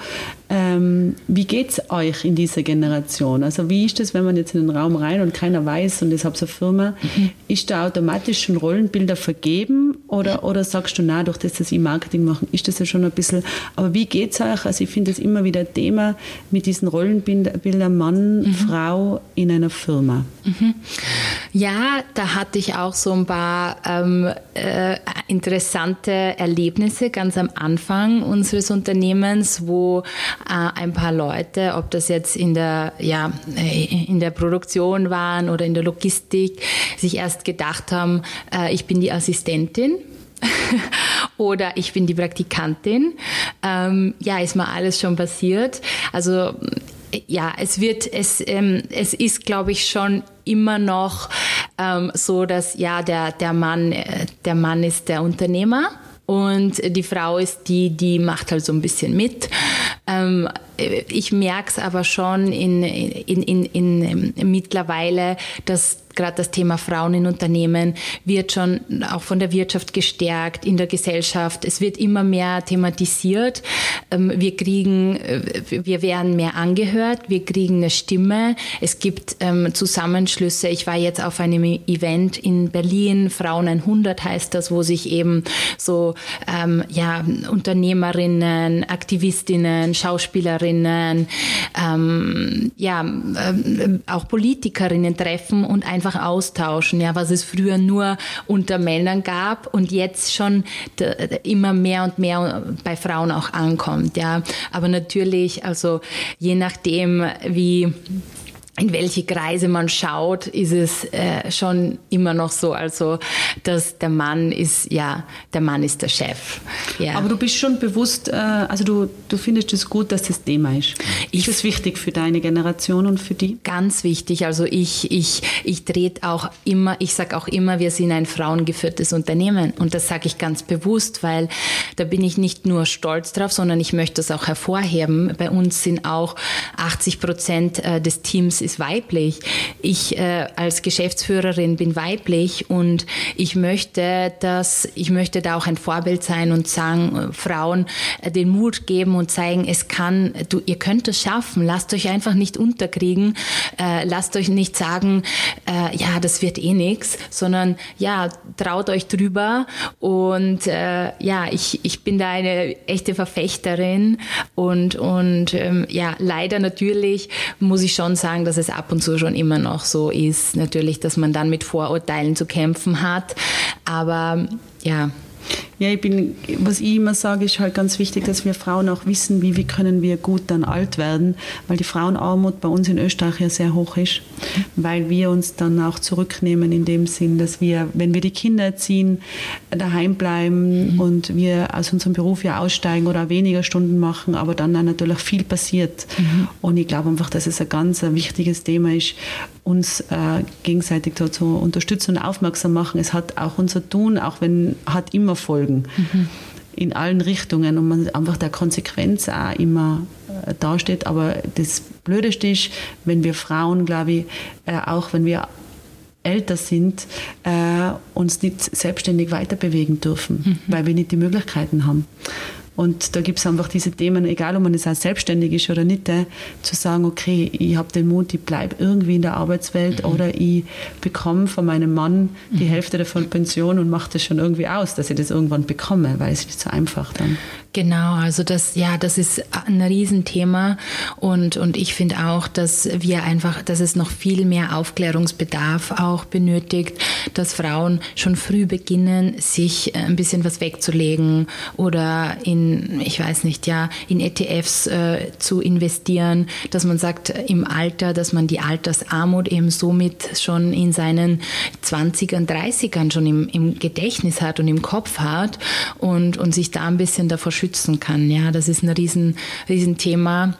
Speaker 3: Ähm, wie geht es euch in dieser Generation? Also wie ist das, wenn man jetzt in den Raum rein und keiner weiß und habe so eine Firma, mhm. ist da automatisch schon Rollenbilder vergeben oder, oder sagst du, na, durch das, dass ich Marketing mache, ist das ja schon ein bisschen, aber wie geht es euch? Also ich finde das immer wieder Thema mit diesen Rollenbildern Mann, mhm. Frau in einer Firma. Mhm.
Speaker 1: Ja, da hatte ich auch so ein paar ähm, äh, interessante Erlebnisse ganz am Anfang unseres Unternehmens, wo ein paar Leute, ob das jetzt in der, ja, äh, in der Produktion waren oder in der Logistik, sich erst gedacht haben, äh, ich bin die Assistentin *laughs* oder ich bin die Praktikantin. Ähm, ja, ist mal alles schon passiert. Also ja, es wird, es, ähm, es ist, glaube ich, schon immer noch ähm, so, dass ja, der, der Mann, äh, der Mann ist der Unternehmer und die Frau ist die, die macht halt so ein bisschen mit. Ähm, ich merke es aber schon in, in, in, in, in mittlerweile, dass gerade das Thema Frauen in Unternehmen wird schon auch von der Wirtschaft gestärkt, in der Gesellschaft. Es wird immer mehr thematisiert. Ähm, wir kriegen, äh, wir werden mehr angehört, wir kriegen eine Stimme. Es gibt ähm, Zusammenschlüsse. Ich war jetzt auf einem Event in Berlin, Frauen 100 heißt das, wo sich eben so ähm, ja, Unternehmerinnen, Aktivistinnen, Schauspielerinnen, ähm, ja, ähm, auch Politikerinnen treffen und einfach einfach austauschen, ja, was es früher nur unter Männern gab und jetzt schon immer mehr und mehr bei Frauen auch ankommt, ja. Aber natürlich, also je nachdem, wie in welche Kreise man schaut, ist es äh, schon immer noch so, also dass der Mann ist, ja, der Mann ist der Chef. Ja.
Speaker 3: Aber du bist schon bewusst, äh, also du, du findest es gut, dass das Thema ist. Ich, ist es wichtig für deine Generation und für die?
Speaker 1: Ganz wichtig. Also ich, ich, ich trete auch immer, ich sage auch immer, wir sind ein frauengeführtes Unternehmen und das sage ich ganz bewusst, weil da bin ich nicht nur stolz drauf, sondern ich möchte das auch hervorheben. Bei uns sind auch 80 Prozent äh, des Teams ist weiblich. Ich äh, als Geschäftsführerin bin weiblich und ich möchte, dass ich möchte da auch ein Vorbild sein und sagen, äh, Frauen äh, den Mut geben und zeigen, es kann, du, ihr könnt es schaffen. Lasst euch einfach nicht unterkriegen. Äh, lasst euch nicht sagen, äh, ja, das wird eh nichts, sondern ja, traut euch drüber und ja, ich, ich bin da eine echte Verfechterin und, und ähm, ja, leider natürlich muss ich schon sagen, dass es ab und zu schon immer noch so ist. Natürlich, dass man dann mit Vorurteilen zu kämpfen hat. Aber ja,
Speaker 3: ja, ich bin, was ich immer sage, ist halt ganz wichtig, dass wir Frauen auch wissen, wie, wie können wir gut dann alt werden, weil die Frauenarmut bei uns in Österreich ja sehr hoch ist, weil wir uns dann auch zurücknehmen in dem Sinn, dass wir, wenn wir die Kinder erziehen, daheim bleiben mhm. und wir aus unserem Beruf ja aussteigen oder weniger Stunden machen, aber dann, natürlich viel passiert. Mhm. Und ich glaube einfach, dass es ein ganz ein wichtiges Thema ist, uns äh, gegenseitig zu unterstützen und aufmerksam machen. Es hat auch unser Tun, auch wenn hat immer Folgen mhm. in allen Richtungen und man einfach der Konsequenz auch immer äh, dasteht. Aber das Blödeste ist, wenn wir Frauen, glaube ich, äh, auch wenn wir älter sind, äh, uns nicht selbstständig weiterbewegen dürfen, mhm. weil wir nicht die Möglichkeiten haben. Und da gibt es einfach diese Themen, egal ob man jetzt auch selbstständig ist oder nicht, äh, zu sagen, okay, ich habe den Mut, ich bleibe irgendwie in der Arbeitswelt mhm. oder ich bekomme von meinem Mann die mhm. Hälfte davon Pension und mache das schon irgendwie aus, dass ich das irgendwann bekomme, weil es ist nicht so einfach dann.
Speaker 1: Genau, also das, ja, das ist ein Riesenthema und, und ich finde auch, dass wir einfach, dass es noch viel mehr Aufklärungsbedarf auch benötigt, dass Frauen schon früh beginnen, sich ein bisschen was wegzulegen oder in, ich weiß nicht, ja, in ETFs äh, zu investieren, dass man sagt, im Alter, dass man die Altersarmut eben somit schon in seinen 20ern, 30ern schon im, im Gedächtnis hat und im Kopf hat und, und sich da ein bisschen davor schützt schützen kann. Ja, das ist ein riesen, riesen Thema.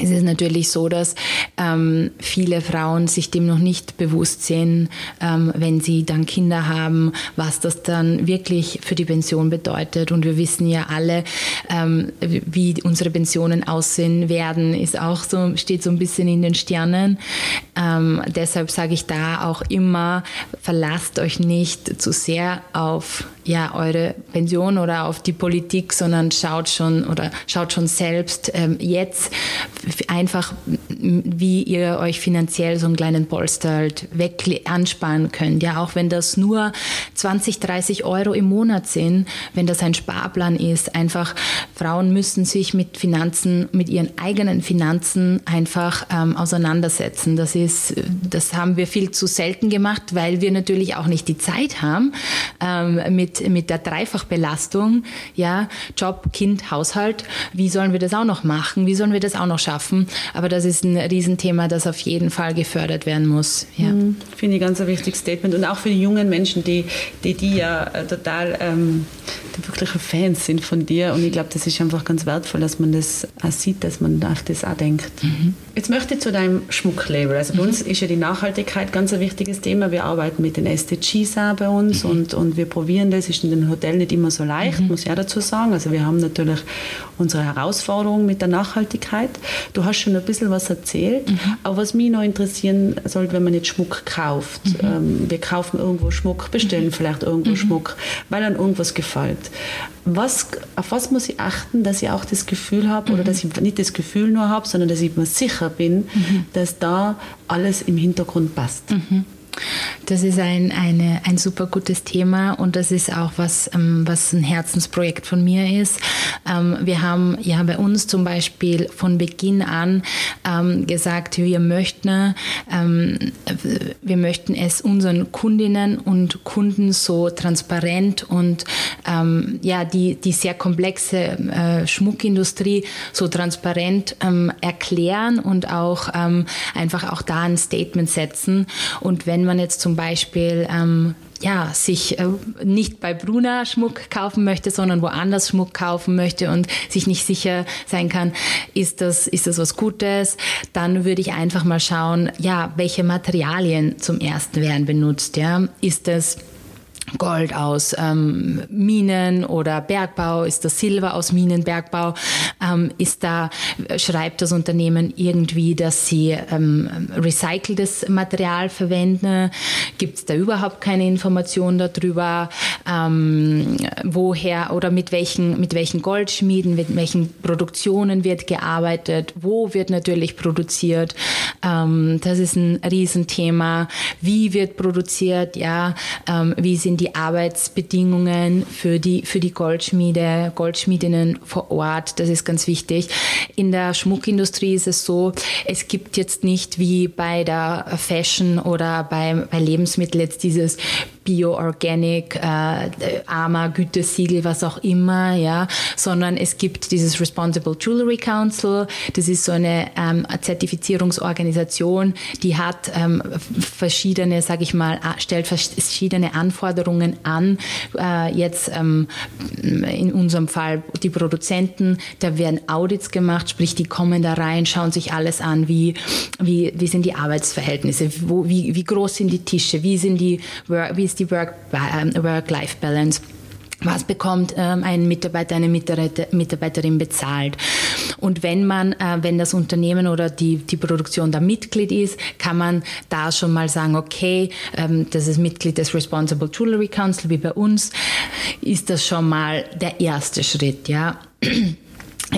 Speaker 1: Es ist natürlich so, dass ähm, viele Frauen sich dem noch nicht bewusst sind, ähm, wenn sie dann Kinder haben, was das dann wirklich für die Pension bedeutet. Und wir wissen ja alle, ähm, wie unsere Pensionen aussehen werden, ist auch so, steht so ein bisschen in den Sternen. Ähm, deshalb sage ich da auch immer, verlasst euch nicht zu sehr auf ja, eure Pension oder auf die Politik, sondern schaut schon oder schaut schon selbst ähm, jetzt einfach wie ihr euch finanziell so einen kleinen Polster halt weg ansparen könnt. Ja, auch wenn das nur 20, 30 Euro im Monat sind, wenn das ein Sparplan ist, einfach Frauen müssen sich mit Finanzen, mit ihren eigenen Finanzen einfach ähm, auseinandersetzen. Das ist, das haben wir viel zu selten gemacht, weil wir natürlich auch nicht die Zeit haben ähm, mit, mit der Dreifachbelastung, ja, Job, Kind, Haushalt. Wie sollen wir das auch noch machen? Wie sollen wir das auch noch schaffen? Aber das ist ein Riesenthema, das auf jeden Fall gefördert werden muss. Ja. Mhm,
Speaker 3: Finde ich ganz ein wichtiges Statement. Und auch für die jungen Menschen, die die, die ja äh, total ähm, die wirkliche Fans sind von dir. Und ich glaube, das ist einfach ganz wertvoll, dass man das auch sieht, dass man auf das auch denkt. Mhm. Jetzt möchte ich zu deinem Schmucklabel. Also bei mhm. uns ist ja die Nachhaltigkeit ganz ein wichtiges Thema. Wir arbeiten mit den SDGs auch bei uns mhm. und, und wir probieren das. Ist in den Hotels nicht immer so leicht, mhm. muss ich auch dazu sagen. Also wir haben natürlich unsere Herausforderungen mit der Nachhaltigkeit. Du hast schon ein bisschen was erzählt. Mhm. Aber was mich noch interessieren sollte, wenn man jetzt Schmuck kauft. Mhm. Ähm, wir kaufen irgendwo Schmuck, bestellen vielleicht irgendwo Schmuck, weil an irgendwas gefällt. Was, auf was muss ich achten, dass ich auch das Gefühl habe, oder dass ich nicht das Gefühl nur habe, sondern dass ich mir sicher bin, mhm. dass da alles im Hintergrund passt?
Speaker 1: Das ist ein, eine, ein super gutes Thema und das ist auch was, ähm, was ein Herzensprojekt von mir ist. Ähm, wir haben ja bei uns zum Beispiel von Beginn an ähm, gesagt, wir möchten, wir möchten es unseren Kundinnen und Kunden so transparent und ja, die, die sehr komplexe äh, Schmuckindustrie so transparent erklären und auch einfach auch da ein Statement setzen. Und wenn man jetzt zum Beispiel ähm, ja, sich äh, nicht bei Bruna Schmuck kaufen möchte, sondern woanders Schmuck kaufen möchte und sich nicht sicher sein kann, ist das, ist das was Gutes, dann würde ich einfach mal schauen, ja, welche Materialien zum ersten werden benutzt, ja. Ist das Gold aus ähm, Minen oder Bergbau, ist das Silber aus Minenbergbau, ähm, ist da, schreibt das Unternehmen irgendwie, dass sie ähm, recyceltes Material verwenden, gibt es da überhaupt keine Information darüber, ähm, woher oder mit welchen, mit welchen Goldschmieden, mit welchen Produktionen wird gearbeitet, wo wird natürlich produziert, ähm, das ist ein Riesenthema, wie wird produziert, ja, ähm, wie sind die Arbeitsbedingungen für die, für die Goldschmiede, Goldschmiedinnen vor Ort. Das ist ganz wichtig. In der Schmuckindustrie ist es so, es gibt jetzt nicht wie bei der Fashion oder bei, bei Lebensmitteln jetzt dieses Bio-Organic, äh, AMA, Gütesiegel, was auch immer, ja, sondern es gibt dieses Responsible Jewelry Council. Das ist so eine ähm, Zertifizierungsorganisation, die hat ähm, verschiedene, sage ich mal, stellt verschiedene Anforderungen an. Äh, jetzt ähm, in unserem Fall die Produzenten, da werden Audits gemacht, sprich die kommen da rein, schauen sich alles an, wie wie, wie sind die Arbeitsverhältnisse, wo, wie, wie groß sind die Tische, wie sind die wie ist die ähm, Work-Life-Balance. Was bekommt ähm, ein Mitarbeiter, eine Mitarbeiterin bezahlt? Und wenn man, äh, wenn das Unternehmen oder die, die Produktion da Mitglied ist, kann man da schon mal sagen, okay, ähm, das ist Mitglied des Responsible Jewelry Council wie bei uns, ist das schon mal der erste Schritt, ja.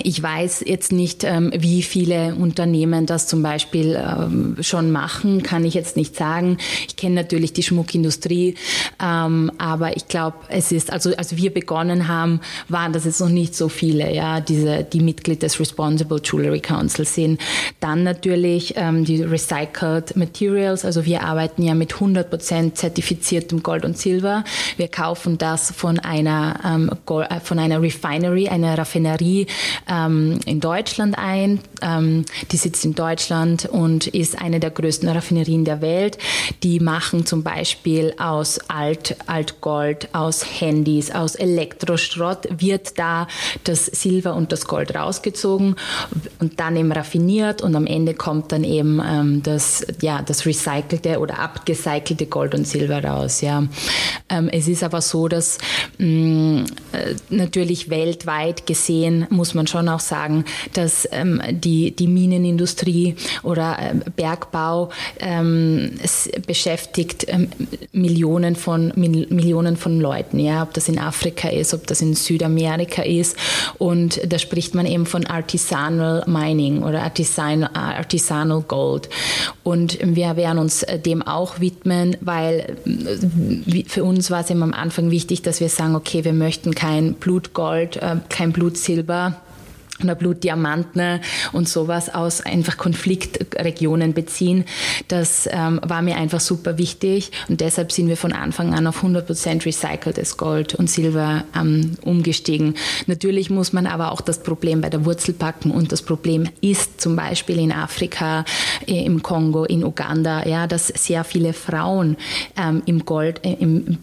Speaker 1: Ich weiß jetzt nicht, ähm, wie viele Unternehmen das zum Beispiel ähm, schon machen, kann ich jetzt nicht sagen. Ich kenne natürlich die Schmuckindustrie, ähm, aber ich glaube, es ist, also als wir begonnen haben, waren das jetzt noch nicht so viele, ja, diese, die Mitglied des Responsible Jewelry Council sind. Dann natürlich die Recycled Materials, also wir arbeiten ja mit 100% zertifiziertem Gold und Silber. Wir kaufen das von einer, äh, von einer Refinery, einer Raffinerie, ähm, in Deutschland ein. Ähm, die sitzt in Deutschland und ist eine der größten Raffinerien der Welt. Die machen zum Beispiel aus Alt, Altgold, aus Handys, aus Elektroschrott wird da das Silber und das Gold rausgezogen und dann eben raffiniert und am Ende kommt dann eben ähm, das, ja, das recycelte oder abgecycelte Gold und Silber raus. Ja. Ähm, es ist aber so, dass mh, mm, äh, natürlich weltweit gesehen muss man schon auch sagen, dass ähm, die, die Minenindustrie oder äh, Bergbau ähm, es beschäftigt ähm, Millionen von Millionen von Leuten, ja, ob das in Afrika ist, ob das in Südamerika ist. Und da spricht man eben von Artisanal Mining oder Artisanal, Artisanal Gold. Und wir werden uns dem auch widmen, weil äh, für uns war es eben am Anfang wichtig, dass wir sagen, okay, wir möchten kein Blutgold, äh, kein Blutsilber oder Blutdiamanten und sowas aus einfach Konfliktregionen beziehen. Das ähm, war mir einfach super wichtig und deshalb sind wir von Anfang an auf 100% recyceltes Gold und Silber ähm, umgestiegen. Natürlich muss man aber auch das Problem bei der Wurzel packen und das Problem ist zum Beispiel in Afrika, äh, im Kongo, in Uganda, ja, dass sehr viele Frauen ähm, im Gold, äh, im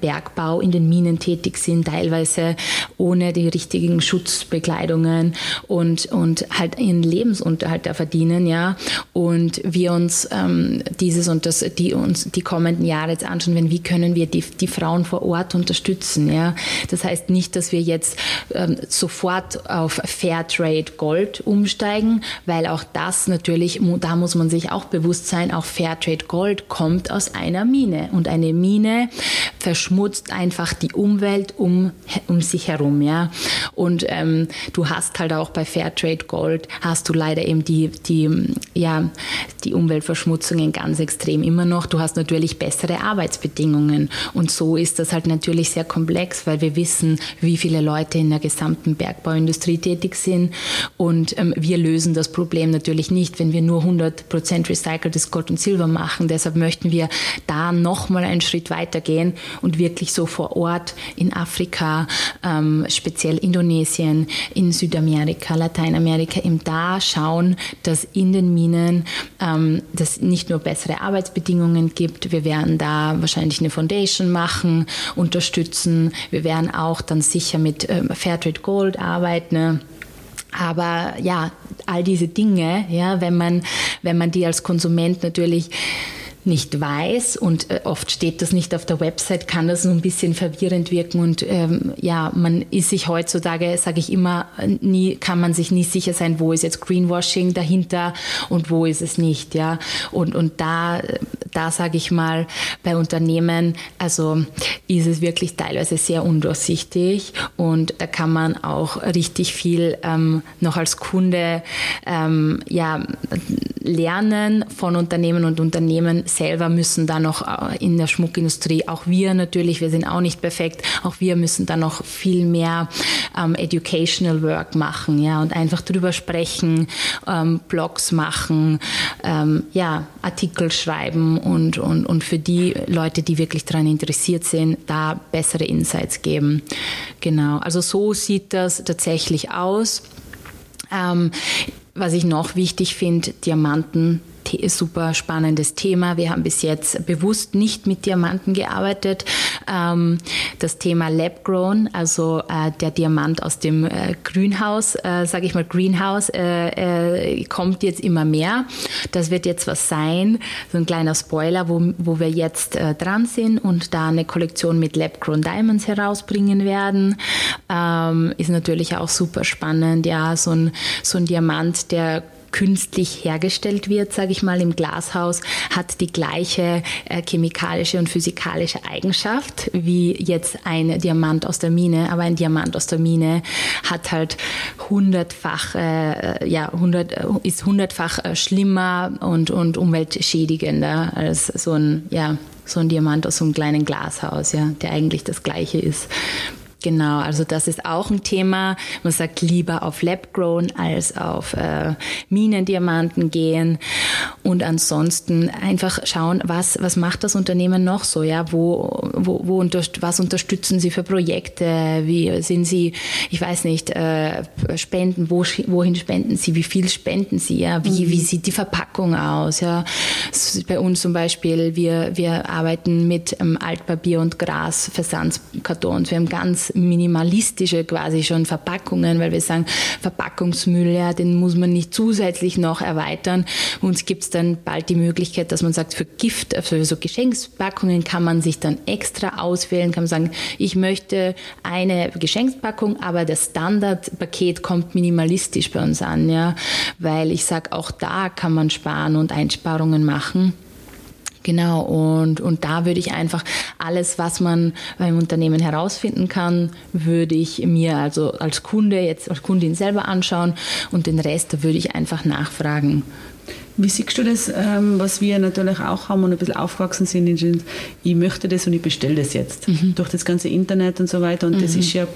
Speaker 1: Bergbau, in den Minen tätig sind, teilweise ohne die richtigen Schutzbekleidungen und, und halt ihren Lebensunterhalt da verdienen, ja. Und wir uns ähm, dieses und das, die uns die kommenden Jahre jetzt anschauen, wenn wie können wir die, die Frauen vor Ort unterstützen, ja. Das heißt nicht, dass wir jetzt ähm, sofort auf Fairtrade Gold umsteigen, weil auch das natürlich, da muss man sich auch bewusst sein, auch Fairtrade Gold kommt aus einer Mine und eine Mine verschmutzt einfach die Umwelt um, um sich herum, ja. Und ähm, du hast halt halt auch bei Fairtrade Gold hast du leider eben die, die, ja, die Umweltverschmutzungen ganz extrem immer noch. Du hast natürlich bessere Arbeitsbedingungen. Und so ist das halt natürlich sehr komplex, weil wir wissen, wie viele Leute in der gesamten Bergbauindustrie tätig sind. Und ähm, wir lösen das Problem natürlich nicht, wenn wir nur 100% recyceltes Gold und Silber machen. Deshalb möchten wir da nochmal einen Schritt weiter gehen und wirklich so vor Ort in Afrika, ähm, speziell Indonesien, in Südamerika, Südamerika, Lateinamerika eben da schauen, dass in den Minen ähm, das nicht nur bessere Arbeitsbedingungen gibt. Wir werden da wahrscheinlich eine Foundation machen, unterstützen. Wir werden auch dann sicher mit ähm, Fairtrade Gold arbeiten. Aber ja, all diese Dinge, ja, wenn man, wenn man die als Konsument natürlich nicht weiß und äh, oft steht das nicht auf der Website, kann das so ein bisschen verwirrend wirken und ähm, ja, man ist sich heutzutage, sage ich immer, nie kann man sich nie sicher sein, wo ist jetzt Greenwashing dahinter und wo ist es nicht, ja. Und und da da sage ich mal bei Unternehmen, also ist es wirklich teilweise sehr undurchsichtig und da kann man auch richtig viel ähm, noch als Kunde ähm, ja lernen von Unternehmen und Unternehmen selber müssen da noch äh, in der Schmuckindustrie, auch wir natürlich, wir sind auch nicht perfekt, auch wir müssen da noch viel mehr ähm, Educational Work machen, ja, und einfach drüber sprechen, ähm, Blogs machen, ähm, ja, Artikel schreiben und, und, und für die Leute, die wirklich daran interessiert sind, da bessere Insights geben. Genau, also so sieht das tatsächlich aus. Ähm, was ich noch wichtig finde, Diamanten super spannendes Thema. Wir haben bis jetzt bewusst nicht mit Diamanten gearbeitet. Ähm, das Thema Lab-Grown, also äh, der Diamant aus dem äh, Grünhaus, äh, sage ich mal Greenhouse, kommt jetzt immer mehr. Das wird jetzt was sein, so ein kleiner Spoiler, wo, wo wir jetzt dran sind und da eine Kollektion mit Lab-Grown Diamonds herausbringen werden. Ähm, ist natürlich auch super spannend, ja, so ein, so ein Diamant, der künstlich hergestellt wird, sage ich mal, im Glashaus, hat die gleiche äh, chemikalische und physikalische Eigenschaft wie jetzt ein Diamant aus der Mine. Aber ein Diamant aus der Mine hat halt hundertfach, äh, ja, hundert, äh, ist hundertfach äh, schlimmer und, und umweltschädigender als so ein, ja, so ein Diamant aus so einem kleinen Glashaus, ja, der eigentlich das gleiche ist. Genau, also das ist auch ein Thema. Man sagt lieber auf Lab-Grown als auf äh, Minendiamanten gehen und ansonsten einfach schauen, was, was macht das Unternehmen noch so, ja, wo, wo, wo unter, was unterstützen sie für Projekte, wie sind sie, ich weiß nicht, äh, spenden, wo, wohin spenden sie, wie viel spenden sie, ja, wie, mhm. wie sieht die Verpackung aus, ja. Bei uns zum Beispiel, wir, wir arbeiten mit ähm, Altpapier und Gras, Versandskartons, wir haben ganz minimalistische quasi schon Verpackungen, weil wir sagen, Verpackungsmüll, ja, den muss man nicht zusätzlich noch erweitern. Uns gibt es dann bald die Möglichkeit, dass man sagt, für Gift, für so Geschenkspackungen kann man sich dann extra auswählen, kann man sagen, ich möchte eine Geschenkspackung, aber das Standardpaket kommt minimalistisch bei uns an, ja, weil ich sage, auch da kann man sparen und Einsparungen machen. Genau, und, und da würde ich einfach alles, was man beim Unternehmen herausfinden kann, würde ich mir also als Kunde, jetzt als Kundin selber anschauen und den Rest, würde ich einfach nachfragen.
Speaker 3: Wie siehst du das, ähm, was wir natürlich auch haben und ein bisschen aufgewachsen sind, ich möchte das und ich bestelle das jetzt. Mhm. Durch das ganze Internet und so weiter. Und mhm. das ist ja,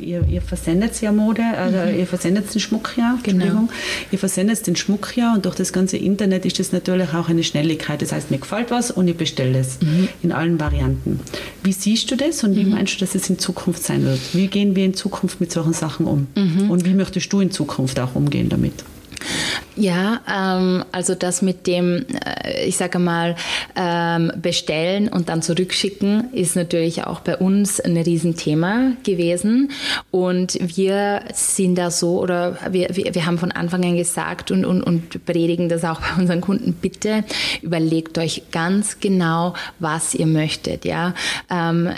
Speaker 3: ihr, ihr versendet ja Mode, also mhm. ihr versendet den Schmuck ja, genau. Entschuldigung. Genau. Ihr versendet den Schmuck ja und durch das ganze Internet ist das natürlich auch eine Schnelligkeit. Das heißt, mir gefällt was und ich bestelle es mhm. in allen Varianten. Wie siehst du das und wie mhm. meinst du, dass es in Zukunft sein wird? Wie gehen wir in Zukunft mit solchen Sachen um? Mhm. Und wie möchtest du in Zukunft auch umgehen damit?
Speaker 1: Ja, ähm, also das mit dem, äh, ich sage mal, ähm, bestellen und dann zurückschicken ist natürlich auch bei uns ein Riesenthema gewesen. Und wir sind da so, oder wir, wir, wir haben von Anfang an gesagt und, und, und predigen das auch *laughs* bei unseren Kunden, bitte überlegt euch ganz genau, was ihr möchtet. Ja. Ähm, äh,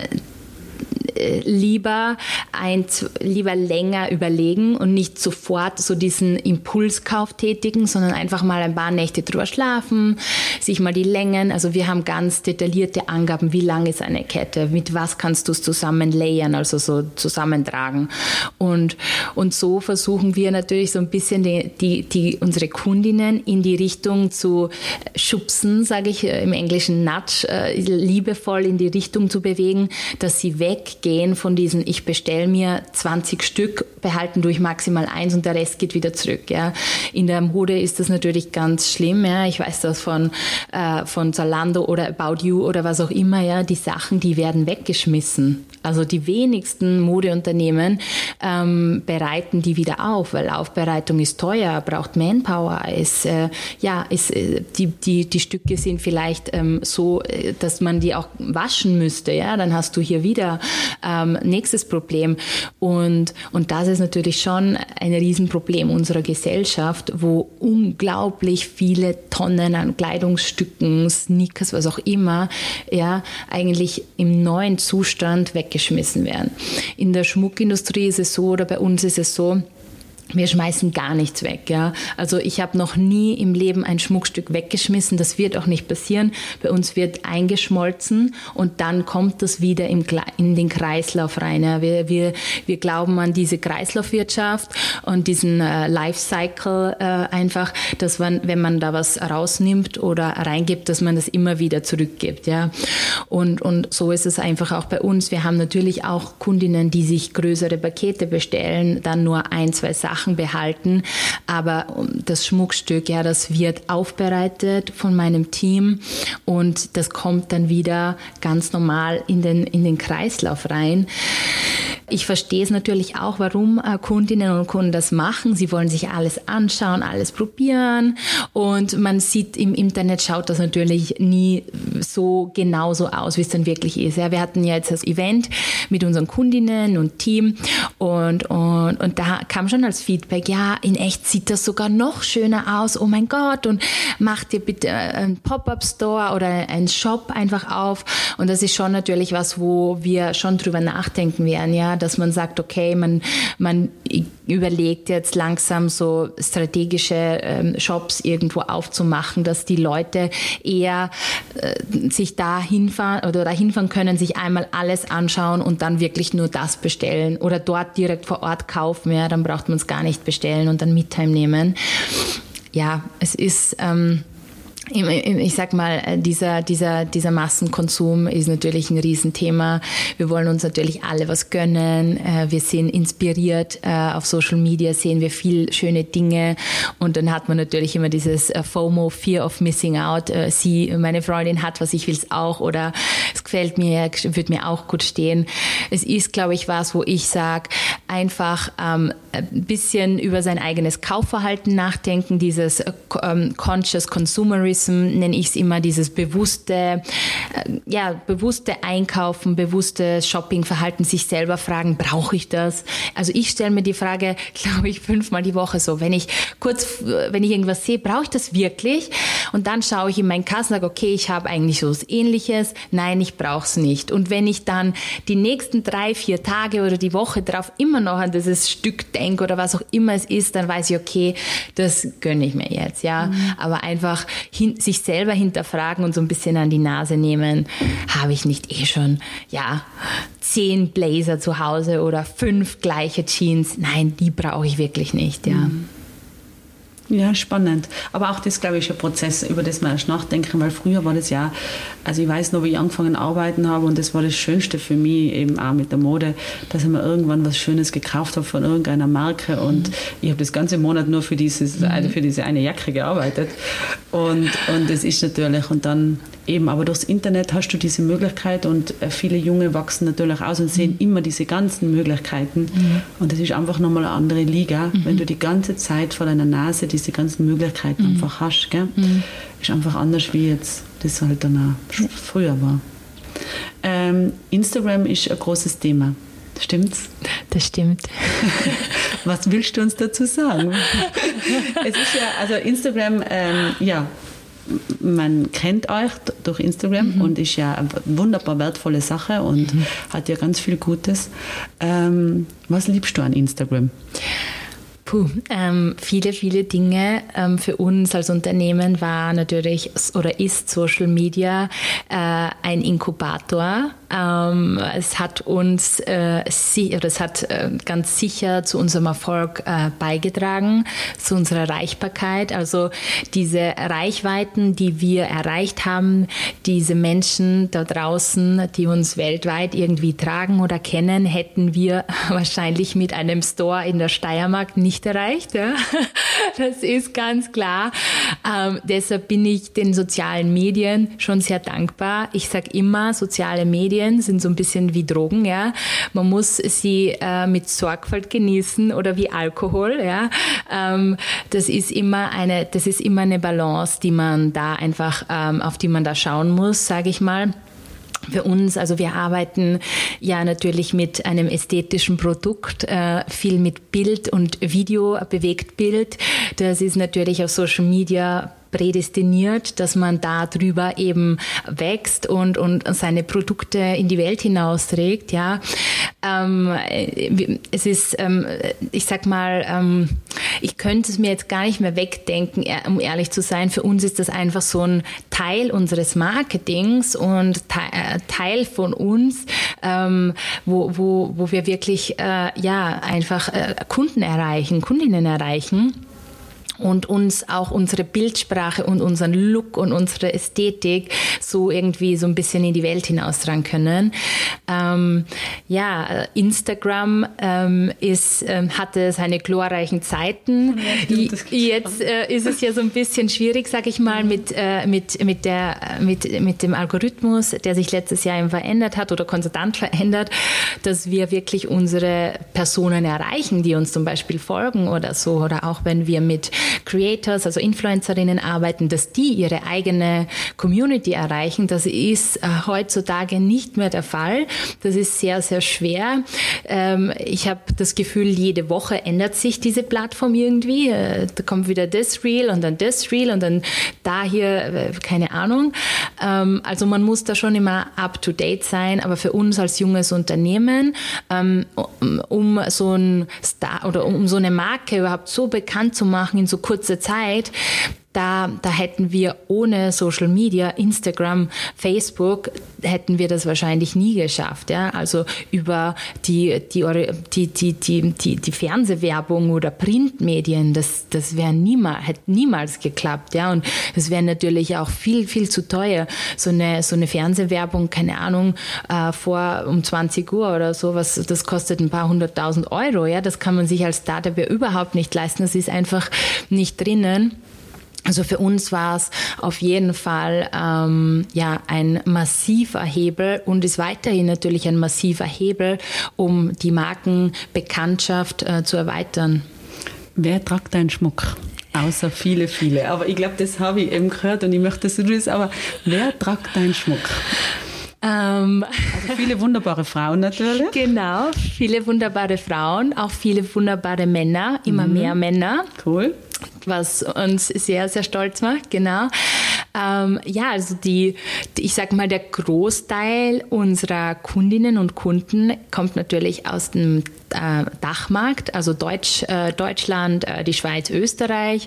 Speaker 1: lieber ein, lieber länger überlegen und nicht sofort so diesen Impulskauf tätigen, sondern einfach mal ein paar Nächte drüber schlafen, sich mal die Längen, also wir haben ganz detaillierte Angaben, wie lang ist eine Kette, mit was kannst du es zusammen layern, also so zusammentragen. Und, und so versuchen wir natürlich so ein bisschen die, die, die unsere Kundinnen in die Richtung zu schubsen, sage ich äh, im Englischen nudge, äh, liebevoll in die Richtung zu bewegen, dass sie weg weggehen von diesen, ich bestelle mir 20 Stück, behalten durch maximal eins und der Rest geht wieder zurück. Ja. In der Mode ist das natürlich ganz schlimm. Ja. Ich weiß das von, äh, von Zalando oder About You oder was auch immer. Ja. Die Sachen, die werden weggeschmissen. Also die wenigsten Modeunternehmen ähm, bereiten die wieder auf, weil Aufbereitung ist teuer, braucht Manpower. Ist, äh, ja, ist, äh, die, die, die Stücke sind vielleicht ähm, so, äh, dass man die auch waschen müsste. Ja, dann hast du hier wieder ähm, nächstes Problem. Und, und das ist natürlich schon ein Riesenproblem unserer Gesellschaft, wo unglaublich viele Tonnen an Kleidungsstücken, Sneakers, was auch immer, ja, eigentlich im neuen Zustand weggeschmissen werden. In der Schmuckindustrie ist es so, oder bei uns ist es so, wir schmeißen gar nichts weg. Ja? Also ich habe noch nie im Leben ein Schmuckstück weggeschmissen. Das wird auch nicht passieren. Bei uns wird eingeschmolzen und dann kommt das wieder im, in den Kreislauf rein. Ja? Wir, wir, wir glauben an diese Kreislaufwirtschaft und diesen äh, Lifecycle äh, einfach, dass man, wenn man da was rausnimmt oder reingibt, dass man das immer wieder zurückgibt. Ja? Und, und so ist es einfach auch bei uns. Wir haben natürlich auch Kundinnen, die sich größere Pakete bestellen, dann nur ein, zwei Sachen Sachen behalten. Aber das Schmuckstück, ja, das wird aufbereitet von meinem Team und das kommt dann wieder ganz normal in den, in den Kreislauf rein. Ich verstehe es natürlich auch, warum äh, Kundinnen und Kunden das machen. Sie wollen sich alles anschauen, alles probieren und man sieht im Internet schaut das natürlich nie so genauso aus, wie es dann wirklich ist. Ja, wir hatten ja jetzt das Event mit unseren Kundinnen und Team und, und, und da kam schon als Feedback, ja, in echt sieht das sogar noch schöner aus. Oh mein Gott und mach dir bitte einen Pop-up-Store oder einen Shop einfach auf und das ist schon natürlich was, wo wir schon drüber nachdenken werden, ja, dass man sagt, okay, man, man überlegt jetzt langsam so strategische ähm, Shops irgendwo aufzumachen, dass die Leute eher äh, sich da hinfahren oder da hinfahren können, sich einmal alles anschauen und dann wirklich nur das bestellen oder dort direkt vor Ort kaufen. Ja, dann braucht man es gar nicht bestellen und dann mit heimnehmen. Ja, es ist ähm, ich sag mal, äh, dieser, dieser, dieser Massenkonsum ist natürlich ein Riesenthema. Wir wollen uns natürlich alle was gönnen. Äh, wir sind inspiriert. Äh, auf Social Media sehen wir viel schöne Dinge. Und dann hat man natürlich immer dieses FOMO, Fear of Missing Out. Sie, meine Freundin hat was, ich will es auch. Oder es gefällt mir, würde mir auch gut stehen. Es ist, glaube ich, was, wo ich sage, einfach ähm, ein bisschen über sein eigenes Kaufverhalten nachdenken, dieses ähm, Conscious Consumerism nenne ich es immer, dieses bewusste, äh, ja, bewusste Einkaufen, bewusste Shoppingverhalten, sich selber fragen, brauche ich das? Also ich stelle mir die Frage, *laughs* glaube ich, fünfmal die Woche so, wenn ich kurz, wenn ich irgendwas sehe, brauche ich das wirklich? Und dann schaue ich in meinen Kassen und sage, okay, ich habe eigentlich so was ähnliches, nein, ich brauche es nicht. Und wenn ich dann die nächsten drei, vier Tage oder die Woche drauf immer noch an dieses Stück denke oder was auch immer es ist, dann weiß ich, okay, das gönne ich mir jetzt, ja. Mhm. Aber einfach hin, sich selber hinterfragen und so ein bisschen an die Nase nehmen, habe ich nicht eh schon, ja, zehn Blazer zu Hause oder fünf gleiche Jeans. Nein, die brauche ich wirklich nicht, ja. Mhm.
Speaker 3: Ja, spannend. Aber auch das, glaube ich, ist ein Prozess, über das man erst nachdenken, weil früher war das ja, also ich weiß noch, wie ich angefangen arbeiten habe und das war das Schönste für mich, eben auch mit der Mode, dass ich mir irgendwann was Schönes gekauft habe von irgendeiner Marke und mhm. ich habe das ganze Monat nur für, dieses, mhm. für diese eine Jacke gearbeitet und, und das ist natürlich, und dann eben, aber durchs Internet hast du diese Möglichkeit und äh, viele Junge wachsen natürlich aus und sehen mhm. immer diese ganzen Möglichkeiten. Mhm. Und das ist einfach nochmal eine andere Liga, mhm. wenn du die ganze Zeit vor deiner Nase diese ganzen Möglichkeiten mhm. einfach hast. Gell? Mhm. Ist einfach anders, wie jetzt das halt dann auch früher war. Ähm, Instagram ist ein großes Thema. Stimmt's?
Speaker 1: Das stimmt. *laughs*
Speaker 3: Was willst du uns dazu sagen? *laughs* es ist ja, also Instagram, ähm, ja, man kennt euch durch Instagram mhm. und ist ja eine wunderbar wertvolle Sache und mhm. hat ja ganz viel Gutes. Ähm, was liebst du an Instagram?
Speaker 1: Puh, ähm, viele, viele Dinge ähm, für uns als Unternehmen war natürlich oder ist Social Media äh, ein Inkubator ähm, es hat uns, äh, si oder es hat äh, ganz sicher zu unserem Erfolg äh, beigetragen, zu unserer Erreichbarkeit. Also diese Reichweiten, die wir erreicht haben, diese Menschen da draußen, die uns weltweit irgendwie tragen oder kennen, hätten wir *laughs* wahrscheinlich mit einem Store in der Steiermark nicht erreicht. Ja? *laughs* Das ist ganz klar. Ähm, deshalb bin ich den sozialen Medien schon sehr dankbar. Ich sage immer, soziale Medien Medien sind so ein bisschen wie Drogen, ja. Man muss sie äh, mit Sorgfalt genießen oder wie Alkohol, ja. Ähm, das ist immer eine, das ist immer eine Balance, die man da einfach, ähm, auf die man da schauen muss, sage ich mal für uns, also wir arbeiten ja natürlich mit einem ästhetischen Produkt, äh, viel mit Bild und Video, bewegt Bild. Das ist natürlich auf Social Media prädestiniert, dass man darüber eben wächst und, und seine Produkte in die Welt hinausträgt. Ja. Ähm, es ist, ähm, ich sag mal, ähm, ich könnte es mir jetzt gar nicht mehr wegdenken, um ehrlich zu sein. Für uns ist das einfach so ein Teil unseres Marketings und äh, Teil von uns, ähm, wo, wo, wo wir wirklich äh, ja, einfach äh, Kunden erreichen, Kundinnen erreichen und uns auch unsere Bildsprache und unseren Look und unsere Ästhetik so irgendwie so ein bisschen in die Welt hinaustragen können. Ähm, ja, Instagram ähm, ist, ähm, hatte seine glorreichen Zeiten. Ja, Jetzt äh, ist es ja so ein bisschen schwierig, sag ich mal, mit, äh, mit, mit, der, mit, mit dem Algorithmus, der sich letztes Jahr eben verändert hat oder konstant verändert, dass wir wirklich unsere Personen erreichen, die uns zum Beispiel folgen oder so. Oder auch wenn wir mit Creators, also Influencerinnen arbeiten, dass die ihre eigene Community erreichen. Das ist äh, heutzutage nicht mehr der Fall. Das ist sehr, sehr schwer. Ähm, ich habe das Gefühl, jede Woche ändert sich diese Plattform irgendwie. Äh, da kommt wieder das Reel und dann das Reel und dann da hier, äh, keine Ahnung. Ähm, also man muss da schon immer up to date sein, aber für uns als junges Unternehmen, ähm, um so ein Star oder um so eine Marke überhaupt so bekannt zu machen in so kurzer Zeit, da, da hätten wir ohne Social Media, Instagram, Facebook, hätten wir das wahrscheinlich nie geschafft. Ja? Also über die, die, die, die, die, die, die Fernsehwerbung oder Printmedien, das, das wäre niemals, hätte niemals geklappt. Ja? Und es wäre natürlich auch viel, viel zu teuer. So eine, so eine Fernsehwerbung, keine Ahnung, äh, vor um 20 Uhr oder so, was, das kostet ein paar hunderttausend Euro. Ja? Das kann man sich als Startup ja überhaupt nicht leisten. Das ist einfach nicht drinnen. Also für uns war es auf jeden Fall ähm, ja ein massiver Hebel und ist weiterhin natürlich ein massiver Hebel, um die Markenbekanntschaft äh, zu erweitern.
Speaker 3: Wer tragt deinen Schmuck? Außer viele, viele. Aber ich glaube, das habe ich eben gehört und ich möchte, dass du das. Aber wer tragt deinen Schmuck?
Speaker 1: Ähm,
Speaker 3: also viele wunderbare Frauen natürlich.
Speaker 1: Genau, viele wunderbare Frauen, auch viele wunderbare Männer, immer mhm. mehr Männer.
Speaker 3: Cool
Speaker 1: was uns sehr, sehr stolz macht, genau. Ähm, ja, also die, ich sag mal, der Großteil unserer Kundinnen und Kunden kommt natürlich aus dem äh, Dachmarkt, also Deutsch, äh, Deutschland, äh, die Schweiz, Österreich.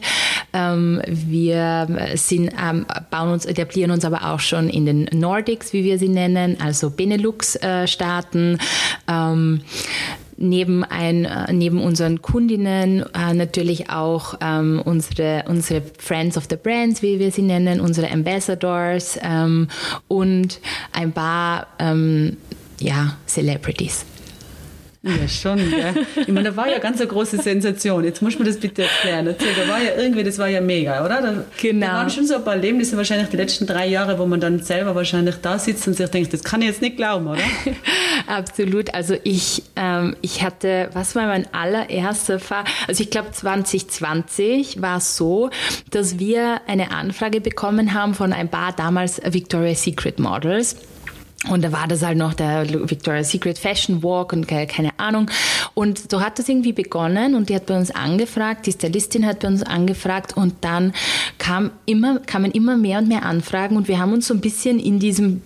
Speaker 1: Ähm, wir sind, ähm, bauen uns, etablieren uns aber auch schon in den Nordics, wie wir sie nennen, also Benelux-Staaten. Neben, ein, äh, neben unseren Kundinnen äh, natürlich auch ähm, unsere, unsere Friends of the Brands, wie wir sie nennen, unsere Ambassadors ähm, und ein paar ähm, ja, Celebrities.
Speaker 3: Ja, schon, ja. Ich meine, da war ja ganz eine große Sensation. Jetzt muss man das bitte erklären. Da war ja irgendwie, das war ja mega, oder? Da,
Speaker 1: genau.
Speaker 3: Da waren schon so ein paar Erlebnisse, wahrscheinlich die letzten drei Jahre, wo man dann selber wahrscheinlich da sitzt und sich denkt, das kann ich jetzt nicht glauben, oder? *laughs*
Speaker 1: Absolut. Also ich, ähm, ich hatte, was war mein allererster Fall? Also ich glaube 2020 war es so, dass wir eine Anfrage bekommen haben von ein paar damals Victoria's Secret Models und da war das halt noch der Victoria's Secret Fashion Walk und keine Ahnung. Und so hat das irgendwie begonnen und die hat bei uns angefragt, die Stylistin hat bei uns angefragt und dann kam immer, kamen immer mehr und mehr Anfragen und wir haben uns so ein bisschen in diesem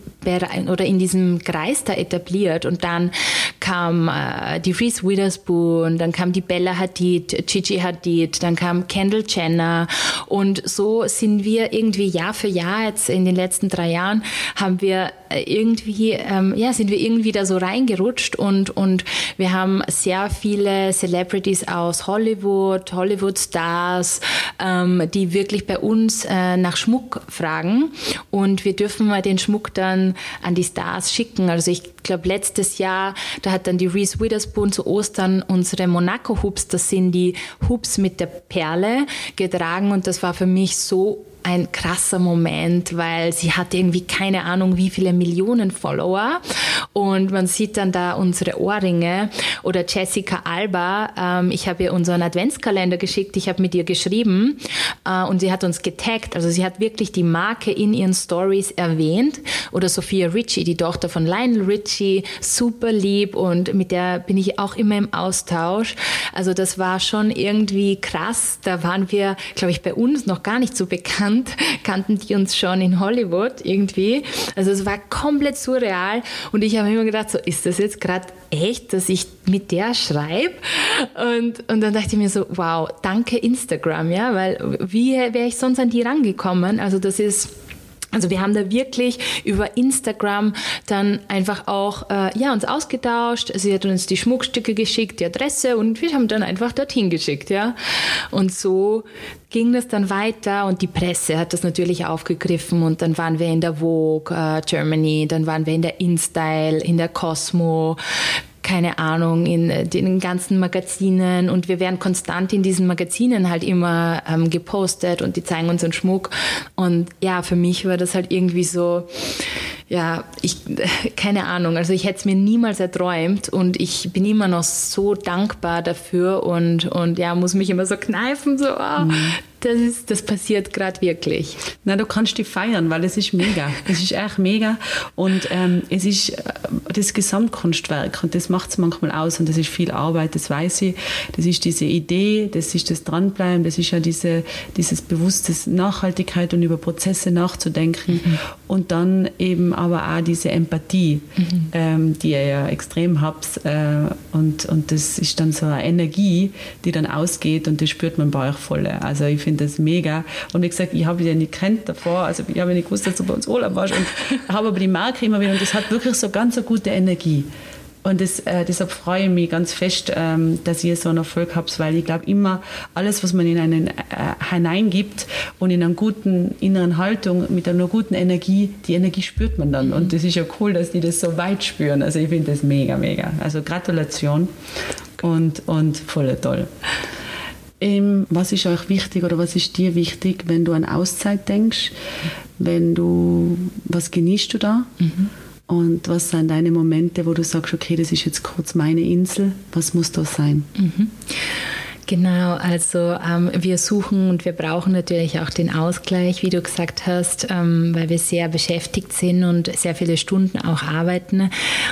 Speaker 1: oder in diesem Kreis da etabliert und dann kam äh, die Reese Witherspoon, dann kam die Bella Hadid, Gigi Hadid, dann kam Kendall Jenner und so sind wir irgendwie Jahr für Jahr jetzt in den letzten drei Jahren haben wir äh, irgendwie ähm, ja sind wir irgendwie da so reingerutscht und und wir haben sehr viele Celebrities aus Hollywood, Hollywood Stars, ähm, die wirklich bei uns äh, nach Schmuck fragen und wir dürfen mal den Schmuck dann an, die Stars schicken. Also ich glaube, letztes Jahr, da hat dann die Reese Witherspoon zu Ostern unsere Monaco-Hoops, das sind die Hoops mit der Perle, getragen und das war für mich so ein krasser Moment, weil sie hat irgendwie keine Ahnung, wie viele Millionen Follower. Und man sieht dann da unsere Ohrringe oder Jessica Alba. Ähm, ich habe ihr unseren Adventskalender geschickt, ich habe mit ihr geschrieben äh, und sie hat uns getaggt. Also sie hat wirklich die Marke in ihren Stories erwähnt. Oder Sophia Ritchie, die Tochter von Lionel Ritchie, super lieb und mit der bin ich auch immer im Austausch. Also das war schon irgendwie krass. Da waren wir, glaube ich, bei uns noch gar nicht so bekannt gekannt, kannten die uns schon in Hollywood irgendwie. Also es war komplett surreal und ich habe immer gedacht, so ist das jetzt gerade echt, dass ich mit der schreibe? Und, und dann dachte ich mir so, wow, danke Instagram, ja, weil wie wäre ich sonst an die rangekommen? Also das ist also wir haben da wirklich über Instagram dann einfach auch äh, ja uns ausgetauscht. Sie hat uns die Schmuckstücke geschickt, die Adresse und wir haben dann einfach dorthin geschickt, ja. Und so ging das dann weiter und die Presse hat das natürlich aufgegriffen und dann waren wir in der Vogue äh, Germany, dann waren wir in der InStyle, in der Cosmo, keine Ahnung, in äh, den ganzen Magazinen und wir werden konstant in diesen Magazinen halt immer ähm, gepostet und die zeigen uns einen Schmuck. Und ja, für mich war das halt irgendwie so, ja, ich, *laughs* keine Ahnung, also ich hätte es mir niemals erträumt und ich bin immer noch so dankbar dafür und, und ja, muss mich immer so kneifen, so, oh, mhm das, ist, das passiert gerade wirklich.
Speaker 3: Na, du kannst die feiern, weil es ist mega. *laughs* Es ist echt mega. Und ähm, es ist äh, das Gesamtkunstwerk und das macht es manchmal aus und das ist viel Arbeit, das weiß ich. Das ist diese Idee, das ist das Dranbleiben, das ist ja diese, dieses bewusstes Nachhaltigkeit und über Prozesse nachzudenken mhm. und dann eben aber auch diese Empathie, mhm. ähm, die ihr ja extrem habt äh, und, und das ist dann so eine Energie, die dann ausgeht und das spürt man bei euch voll. Also ich finde das mega. Und wie gesagt, ich habe ja nicht kennt davor, also ich habe nicht gewusst, dass du bei uns Urlaub warst und *laughs* habe aber die Marke immer wieder und das hat wirklich so ganz eine gute Energie. Und das, äh, deshalb freue ich mich ganz fest, ähm, dass ihr so einen Erfolg habt, weil ich glaube immer, alles, was man in einen äh, hineingibt und in einer guten inneren Haltung, mit einer guten Energie, die Energie spürt man dann. Mhm. Und das ist ja cool, dass die das so weit spüren. Also ich finde das mega, mega. Also Gratulation und, und voll toll. Ähm, was ist euch wichtig oder was ist dir wichtig, wenn du an Auszeit denkst? Wenn du, was genießt du da? Mhm. Und was sind deine Momente, wo du sagst, okay, das ist jetzt kurz meine Insel, was muss da sein? Mhm.
Speaker 1: Genau, also ähm, wir suchen und wir brauchen natürlich auch den Ausgleich, wie du gesagt hast, ähm, weil wir sehr beschäftigt sind und sehr viele Stunden auch arbeiten.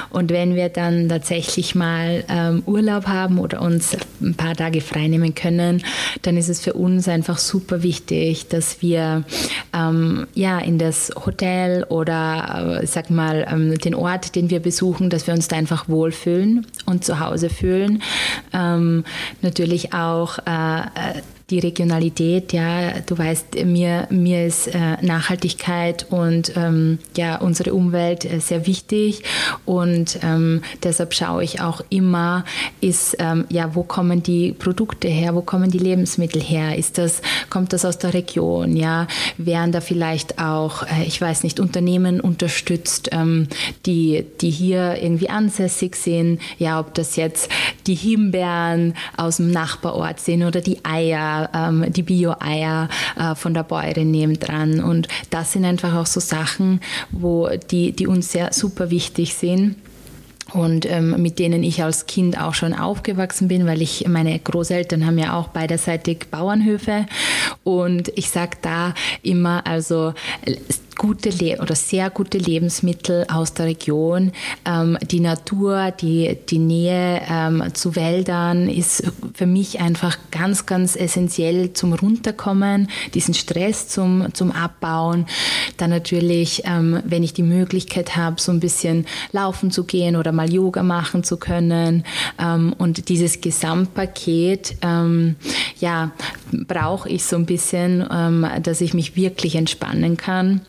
Speaker 1: Und wenn wir dann tatsächlich mal ähm, Urlaub haben oder uns ein paar Tage freinehmen können, dann ist es für uns einfach super wichtig, dass wir ähm, ja in das Hotel oder äh, sag mal ähm, den Ort, den wir besuchen, dass wir uns da einfach wohlfühlen und zu Hause fühlen. Ähm, natürlich auch auch äh, äh die Regionalität, ja, du weißt, mir, mir ist äh, Nachhaltigkeit und ähm, ja, unsere Umwelt äh, sehr wichtig. Und ähm, deshalb schaue ich auch immer, ist, ähm, ja, wo kommen die Produkte her, wo kommen die Lebensmittel her, ist das, kommt das aus der Region, ja, werden da vielleicht auch, äh, ich weiß nicht, Unternehmen unterstützt, ähm, die, die hier irgendwie ansässig sind, ja, ob das jetzt die Himbeeren aus dem Nachbarort sind oder die Eier, ähm, die Bio-Eier äh, von der Bäuerin nebendran. Und das sind einfach auch so Sachen, wo die, die uns sehr super wichtig sind und ähm, mit denen ich als Kind auch schon aufgewachsen bin, weil ich meine Großeltern haben ja auch beiderseitig Bauernhöfe und ich sage da immer also gute Le oder sehr gute Lebensmittel aus der Region. Ähm, die Natur, die, die Nähe ähm, zu Wäldern ist für mich einfach ganz, ganz essentiell zum Runterkommen, diesen Stress zum, zum Abbauen. Dann natürlich, ähm, wenn ich die Möglichkeit habe, so ein bisschen laufen zu gehen oder mal Yoga machen zu können. Ähm, und dieses Gesamtpaket, ähm, ja, brauche ich so ein bisschen, ähm, dass ich mich wirklich entspannen kann.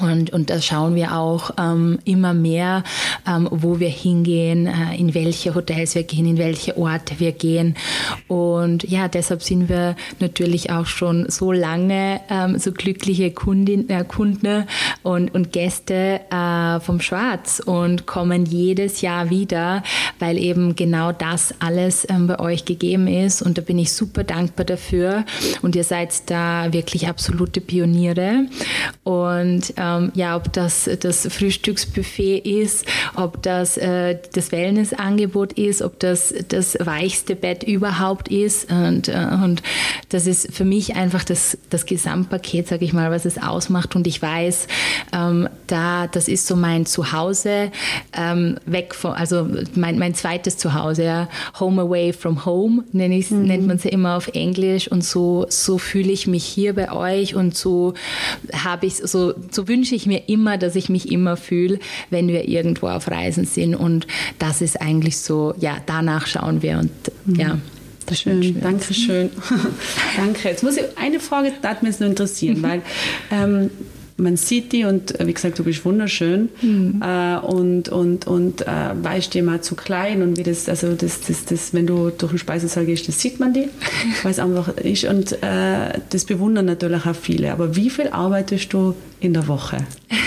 Speaker 1: Und, und da schauen wir auch ähm, immer mehr, ähm, wo wir hingehen, äh, in welche Hotels wir gehen, in welche Orte wir gehen. Und ja, deshalb sind wir natürlich auch schon so lange ähm, so glückliche Kundin, äh, Kunden und, und Gäste äh, vom Schwarz und kommen jedes Jahr wieder, weil eben genau das alles ähm, bei euch gegeben ist. Und da bin ich super dankbar dafür. Und ihr seid da wirklich absolute Pioniere. Und ähm, ähm, ja, ob das das Frühstücksbuffet ist, ob das äh, das Wellnessangebot ist, ob das das weichste Bett überhaupt ist. Und, äh, und das ist für mich einfach das, das Gesamtpaket, sage ich mal, was es ausmacht. Und ich weiß, ähm, da, das ist so mein Zuhause, ähm, weg von, also mein, mein zweites Zuhause, ja, Home Away from Home, nenn mhm. nennt man es ja immer auf Englisch. Und so, so fühle ich mich hier bei euch und so habe ich, so, so wünsche ich mir immer, dass ich mich immer fühle, wenn wir irgendwo auf Reisen sind. Und das ist eigentlich so, ja, danach schauen wir und mhm. ja.
Speaker 3: Das schön, danke schön. *laughs* danke. Jetzt muss ich eine Frage, das hat mich noch interessieren, weil *laughs* ähm, man sieht die und äh, wie gesagt, du bist wunderschön mhm. äh, und, und, und äh, weißt dir mal zu klein und wie das, also das, das, das, wenn du durch den Speisesaal gehst, das sieht man die, *laughs* weil es einfach ist und äh, das bewundern natürlich auch viele. Aber wie viel arbeitest du in der Woche? *laughs*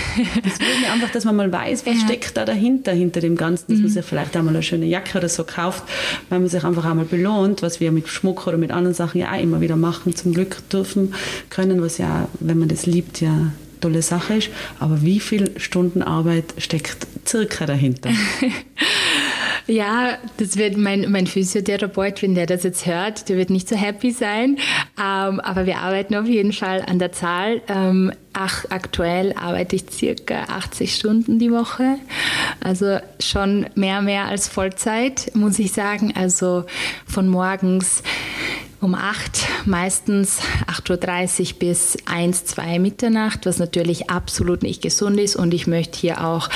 Speaker 3: Das will mir einfach, dass man mal weiß, was ja. steckt da dahinter, hinter dem Ganzen, dass mhm. man sich vielleicht einmal eine schöne Jacke oder so kauft, weil man sich einfach einmal belohnt, was wir mit Schmuck oder mit anderen Sachen ja auch immer wieder machen, zum Glück dürfen können, was ja, wenn man das liebt, ja tolle Sache ist. Aber wie viel Stunden Arbeit steckt circa dahinter? *laughs*
Speaker 1: Ja, das wird mein, mein Physiotherapeut, wenn der das jetzt hört, der wird nicht so happy sein. Ähm, aber wir arbeiten auf jeden Fall an der Zahl. Ähm, ach, aktuell arbeite ich circa 80 Stunden die Woche. Also schon mehr, mehr als Vollzeit, muss ich sagen. Also von morgens um 8, meistens 8.30 Uhr bis 1, 2 Mitternacht, was natürlich absolut nicht gesund ist. Und ich möchte hier auch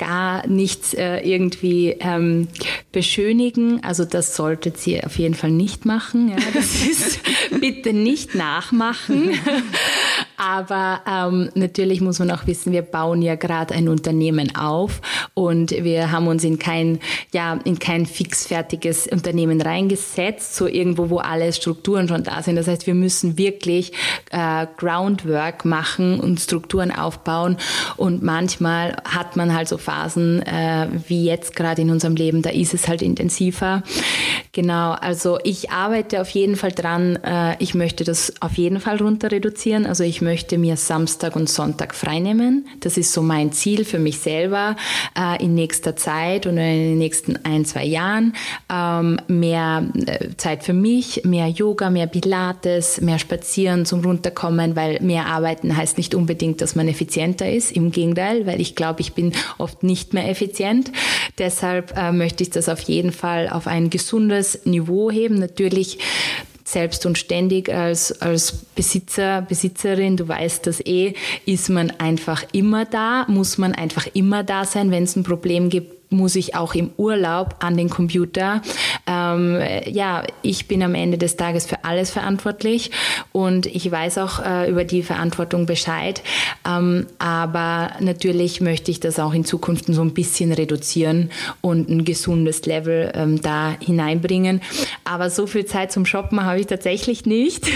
Speaker 1: gar nichts äh, irgendwie ähm, beschönigen. Also das solltet ihr auf jeden Fall nicht machen. Ja, das *laughs* ist bitte nicht nachmachen. Aber ähm, natürlich muss man auch wissen, wir bauen ja gerade ein Unternehmen auf und wir haben uns in kein, ja, in kein fixfertiges Unternehmen reingesetzt, so irgendwo, wo alle Strukturen schon da sind. Das heißt, wir müssen wirklich äh, Groundwork machen und Strukturen aufbauen. Und manchmal hat man halt so Phasen äh, wie jetzt gerade in unserem Leben, da ist es halt intensiver. Genau, also ich arbeite auf jeden Fall dran. Äh, ich möchte das auf jeden Fall runter reduzieren. Also ich möchte mir Samstag und Sonntag freinehmen. Das ist so mein Ziel für mich selber äh, in nächster Zeit und in den nächsten ein, zwei Jahren. Ähm, mehr äh, Zeit für mich, mehr Yoga, mehr Pilates, mehr Spazieren zum Runterkommen, weil mehr arbeiten heißt nicht unbedingt, dass man effizienter ist. Im Gegenteil, weil ich glaube, ich bin oft nicht mehr effizient. Deshalb äh, möchte ich das auf jeden Fall auf ein gesundes Niveau heben. Natürlich selbst und ständig als, als Besitzer, Besitzerin, du weißt das eh, ist man einfach immer da, muss man einfach immer da sein, wenn es ein Problem gibt, muss ich auch im Urlaub an den Computer. Ähm, ja, ich bin am Ende des Tages für alles verantwortlich und ich weiß auch äh, über die Verantwortung Bescheid. Ähm, aber natürlich möchte ich das auch in Zukunft so ein bisschen reduzieren und ein gesundes Level ähm, da hineinbringen. Aber so viel Zeit zum Shoppen habe ich tatsächlich nicht.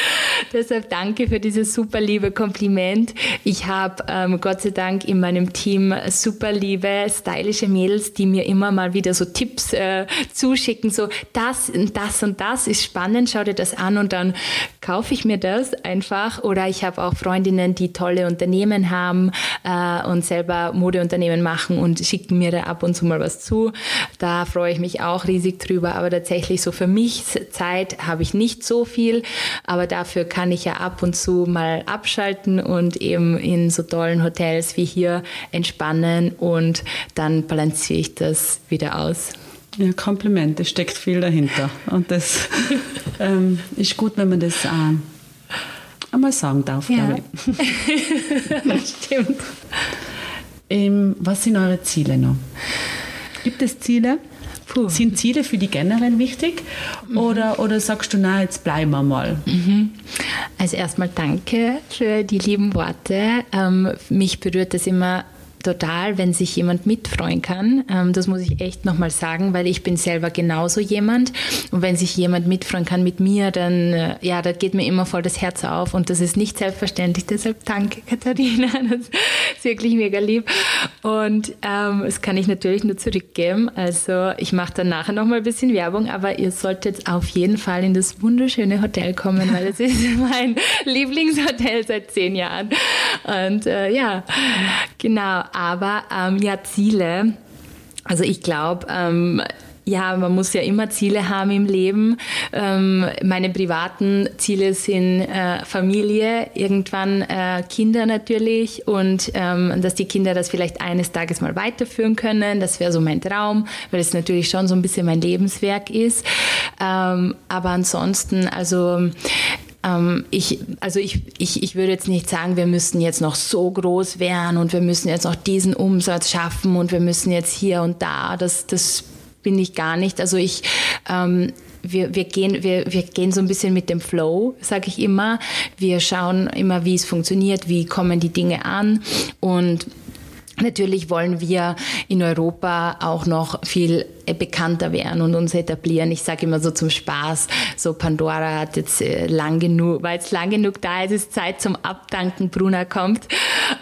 Speaker 1: *laughs* Deshalb danke für dieses super liebe Kompliment. Ich habe ähm, Gott sei Dank in meinem Team super liebe, stylische Mädels, die mir immer mal wieder so Tipps äh, zuschicken, so das und das und das ist spannend, schau dir das an und dann kaufe ich mir das einfach. Oder ich habe auch Freundinnen, die tolle Unternehmen haben äh, und selber Modeunternehmen machen und schicken mir da ab und zu mal was zu. Da freue ich mich auch riesig drüber. Aber tatsächlich so für mich Zeit habe ich nicht so viel, aber dafür kann ich ja ab und zu mal abschalten und eben in so tollen Hotels wie hier entspannen und dann balanciere ich das wieder aus.
Speaker 3: Ja, Kompliment, es steckt viel dahinter. Und das *laughs* ähm, ist gut, wenn man das äh, einmal sagen darf, ja. glaube ich. *laughs* Stimmt. Ähm, was sind eure Ziele noch? Gibt es Ziele? Puh. Sind Ziele für die generell wichtig? Mhm. Oder, oder sagst du, na, jetzt bleiben wir mal? Mhm.
Speaker 1: Also erstmal danke für die lieben Worte. Ähm, mich berührt das immer total, wenn sich jemand mitfreuen kann. Ähm, das muss ich echt nochmal sagen, weil ich bin selber genauso jemand. Und wenn sich jemand mitfreuen kann mit mir, dann, äh, ja, da geht mir immer voll das Herz auf. Und das ist nicht selbstverständlich. Deshalb danke, *laughs* Katharina. Das ist wirklich mega lieb. Und ähm, das kann ich natürlich nur zurückgeben. Also ich mache dann nachher nochmal ein bisschen Werbung, aber ihr solltet auf jeden Fall in das wunderschöne Hotel kommen, weil es ist *laughs* mein Lieblingshotel seit zehn Jahren. Und äh, ja, genau aber ähm, ja, Ziele. Also ich glaube, ähm, ja, man muss ja immer Ziele haben im Leben. Ähm, meine privaten Ziele sind äh, Familie, irgendwann äh, Kinder natürlich und ähm, dass die Kinder das vielleicht eines Tages mal weiterführen können. Das wäre so mein Traum, weil es natürlich schon so ein bisschen mein Lebenswerk ist. Ähm, aber ansonsten, also ähm, ich, also ich, ich, ich würde jetzt nicht sagen, wir müssen jetzt noch so groß werden und wir müssen jetzt noch diesen Umsatz schaffen und wir müssen jetzt hier und da. Das, das bin ich gar nicht. Also ich, ähm, wir, wir, gehen, wir, wir gehen so ein bisschen mit dem Flow, sage ich immer. Wir schauen immer, wie es funktioniert, wie kommen die Dinge an und Natürlich wollen wir in Europa auch noch viel äh, bekannter werden und uns etablieren. Ich sage immer so zum Spaß, so Pandora hat jetzt äh, lang genug, weil es lang genug da ist, ist Zeit zum Abdanken, Bruna kommt.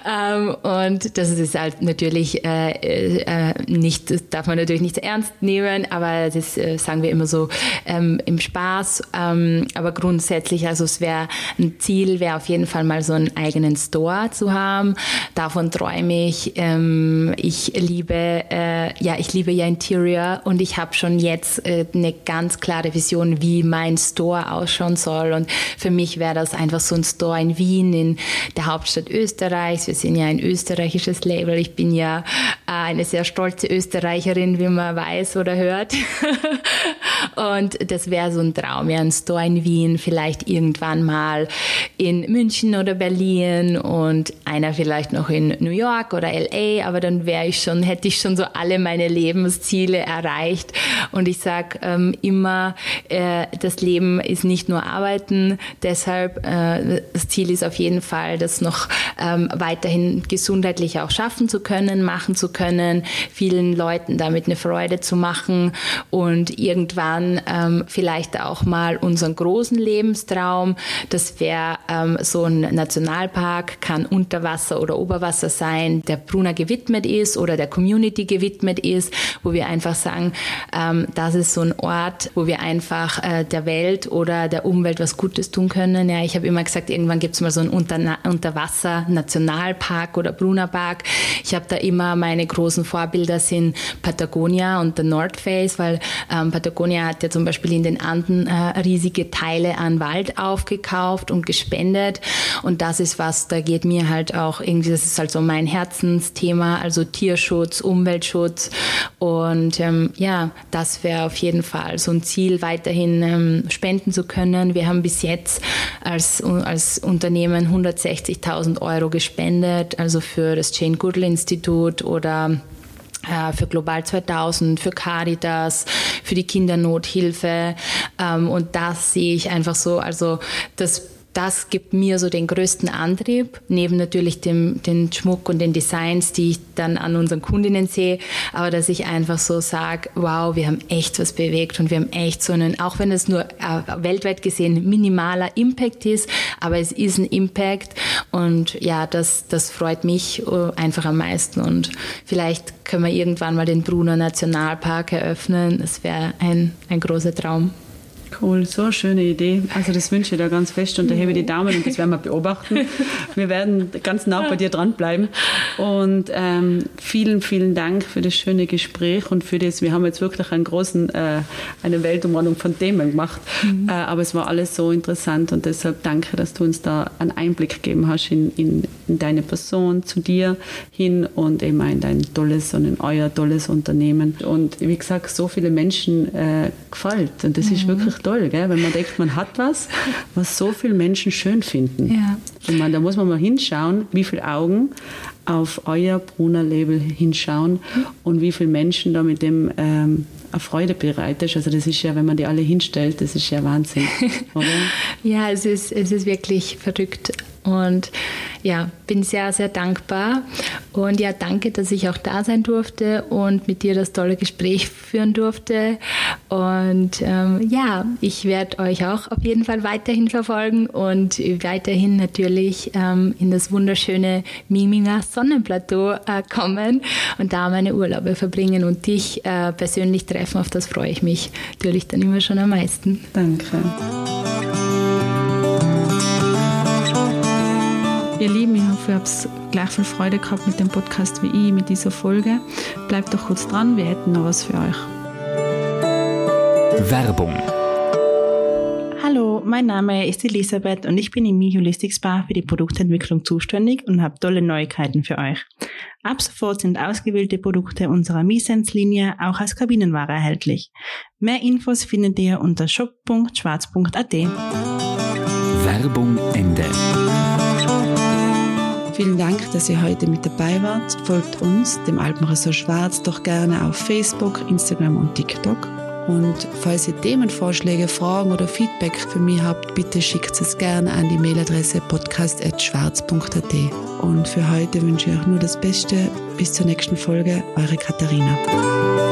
Speaker 1: Ähm, und das ist halt natürlich äh, nicht, das darf man natürlich nicht ernst nehmen, aber das sagen wir immer so ähm, im Spaß. Ähm, aber grundsätzlich, also es wäre ein Ziel, wäre auf jeden Fall mal so einen eigenen Store zu haben. Davon träume ich. Ähm, ich liebe, äh, ja, ich liebe ja Interior und ich habe schon jetzt äh, eine ganz klare Vision, wie mein Store ausschauen soll. Und für mich wäre das einfach so ein Store in Wien, in der Hauptstadt Österreichs. Wir sind ja ein österreichisches Label. Ich bin ja eine sehr stolze Österreicherin, wie man weiß oder hört. *laughs* und das wäre so ein Traum, ja, ein Store in Wien, vielleicht irgendwann mal in München oder Berlin und einer vielleicht noch in New York oder LA, aber dann wäre ich schon, hätte ich schon so alle meine Lebensziele erreicht. Und ich sage ähm, immer, äh, das Leben ist nicht nur Arbeiten. Deshalb äh, das Ziel ist auf jeden Fall, das noch ähm, weiterhin gesundheitlich auch schaffen zu können, machen zu können, vielen Leuten damit eine Freude zu machen und irgendwann ähm, vielleicht auch mal unseren großen Lebenstraum. Das wäre ähm, so ein Nationalpark, kann Unterwasser oder Oberwasser sein, der Bruna gewidmet ist oder der Community gewidmet ist, wo wir einfach sagen, ähm, das ist so ein Ort, wo wir einfach äh, der Welt oder der Umwelt was Gutes tun können. Ja, ich habe immer gesagt, irgendwann gibt es mal so einen Unter Unterwasser-Nationalpark oder Bruna Park. Ich habe da immer meine großen Vorbilder sind Patagonia und der North Face, weil ähm, Patagonia hat ja zum Beispiel in den Anden äh, riesige Teile an Wald aufgekauft und gespendet. Und das ist was, da geht mir halt auch irgendwie, das ist halt so mein Herzensthema, also Tierschutz, Umweltschutz. Und ähm, ja, das wäre auf jeden Fall so ein Ziel, weiterhin ähm, spenden zu können. Wir haben bis jetzt als, als Unternehmen 160.000 Euro gespendet, also für das Jane Goodall Institut oder äh, für Global 2000, für Caritas, für die Kindernothilfe. Ähm, und das sehe ich einfach so, also das das gibt mir so den größten Antrieb, neben natürlich dem den Schmuck und den Designs, die ich dann an unseren Kundinnen sehe, aber dass ich einfach so sage, wow, wir haben echt was bewegt und wir haben echt so einen, auch wenn es nur äh, weltweit gesehen minimaler Impact ist, aber es ist ein Impact und ja, das, das freut mich äh, einfach am meisten und vielleicht können wir irgendwann mal den Bruner Nationalpark eröffnen. Das wäre ein, ein großer Traum.
Speaker 3: Cool, so eine schöne Idee. Also das wünsche ich dir ganz fest und da hebe ich die Daumen und das werden wir beobachten. *laughs* Wir werden ganz nah bei dir dranbleiben. Und ähm, vielen, vielen Dank für das schöne Gespräch und für das. Wir haben jetzt wirklich einen großen, äh, eine Weltumrundung von Themen gemacht. Mhm. Äh, aber es war alles so interessant und deshalb danke, dass du uns da einen Einblick gegeben hast in, in, in deine Person, zu dir hin und eben in dein tolles und in euer tolles Unternehmen. Und wie gesagt, so viele Menschen äh, gefällt. Und das mhm. ist wirklich toll, gell? wenn man denkt, man hat was, was so viele Menschen schön finden. Ja. Und man, da muss man mal hinschauen, wie viele Augen auf euer Brunner-Label hinschauen und wie viele Menschen da mit dem ähm, eine Freude bereitet. Also das ist ja, wenn man die alle hinstellt, das ist ja Wahnsinn, *laughs*
Speaker 1: ja, es ist, es ist wirklich verrückt. Und ja, bin sehr, sehr dankbar. Und ja, danke, dass ich auch da sein durfte und mit dir das tolle Gespräch führen durfte. Und ähm, ja, ich werde euch auch auf jeden Fall weiterhin verfolgen und weiterhin natürlich ähm, in das wunderschöne Miminger Sonnenplateau äh, kommen und da meine Urlaube verbringen und dich äh, persönlich treffen. Auf das freue ich mich natürlich dann immer schon am meisten.
Speaker 3: Danke. Hoffe, ihr habt gleich viel Freude gehabt mit dem Podcast wie ich, mit dieser Folge. Bleibt doch kurz dran, wir hätten noch was für euch.
Speaker 2: Werbung.
Speaker 4: Hallo, mein Name ist Elisabeth und ich bin im Mi Holistics Bar für die Produktentwicklung zuständig und habe tolle Neuigkeiten für euch. Ab sofort sind ausgewählte Produkte unserer Misens-Linie auch als Kabinenware erhältlich. Mehr Infos findet ihr unter shop.schwarz.at.
Speaker 2: Werbung Ende.
Speaker 3: Vielen Dank, dass ihr heute mit dabei wart. Folgt uns, dem Alpenressort Schwarz, doch gerne auf Facebook, Instagram und TikTok. Und falls ihr Themenvorschläge, Fragen oder Feedback für mich habt, bitte schickt es gerne an die Mailadresse podcast.schwarz.at. Und für heute wünsche ich euch nur das Beste. Bis zur nächsten Folge, eure Katharina.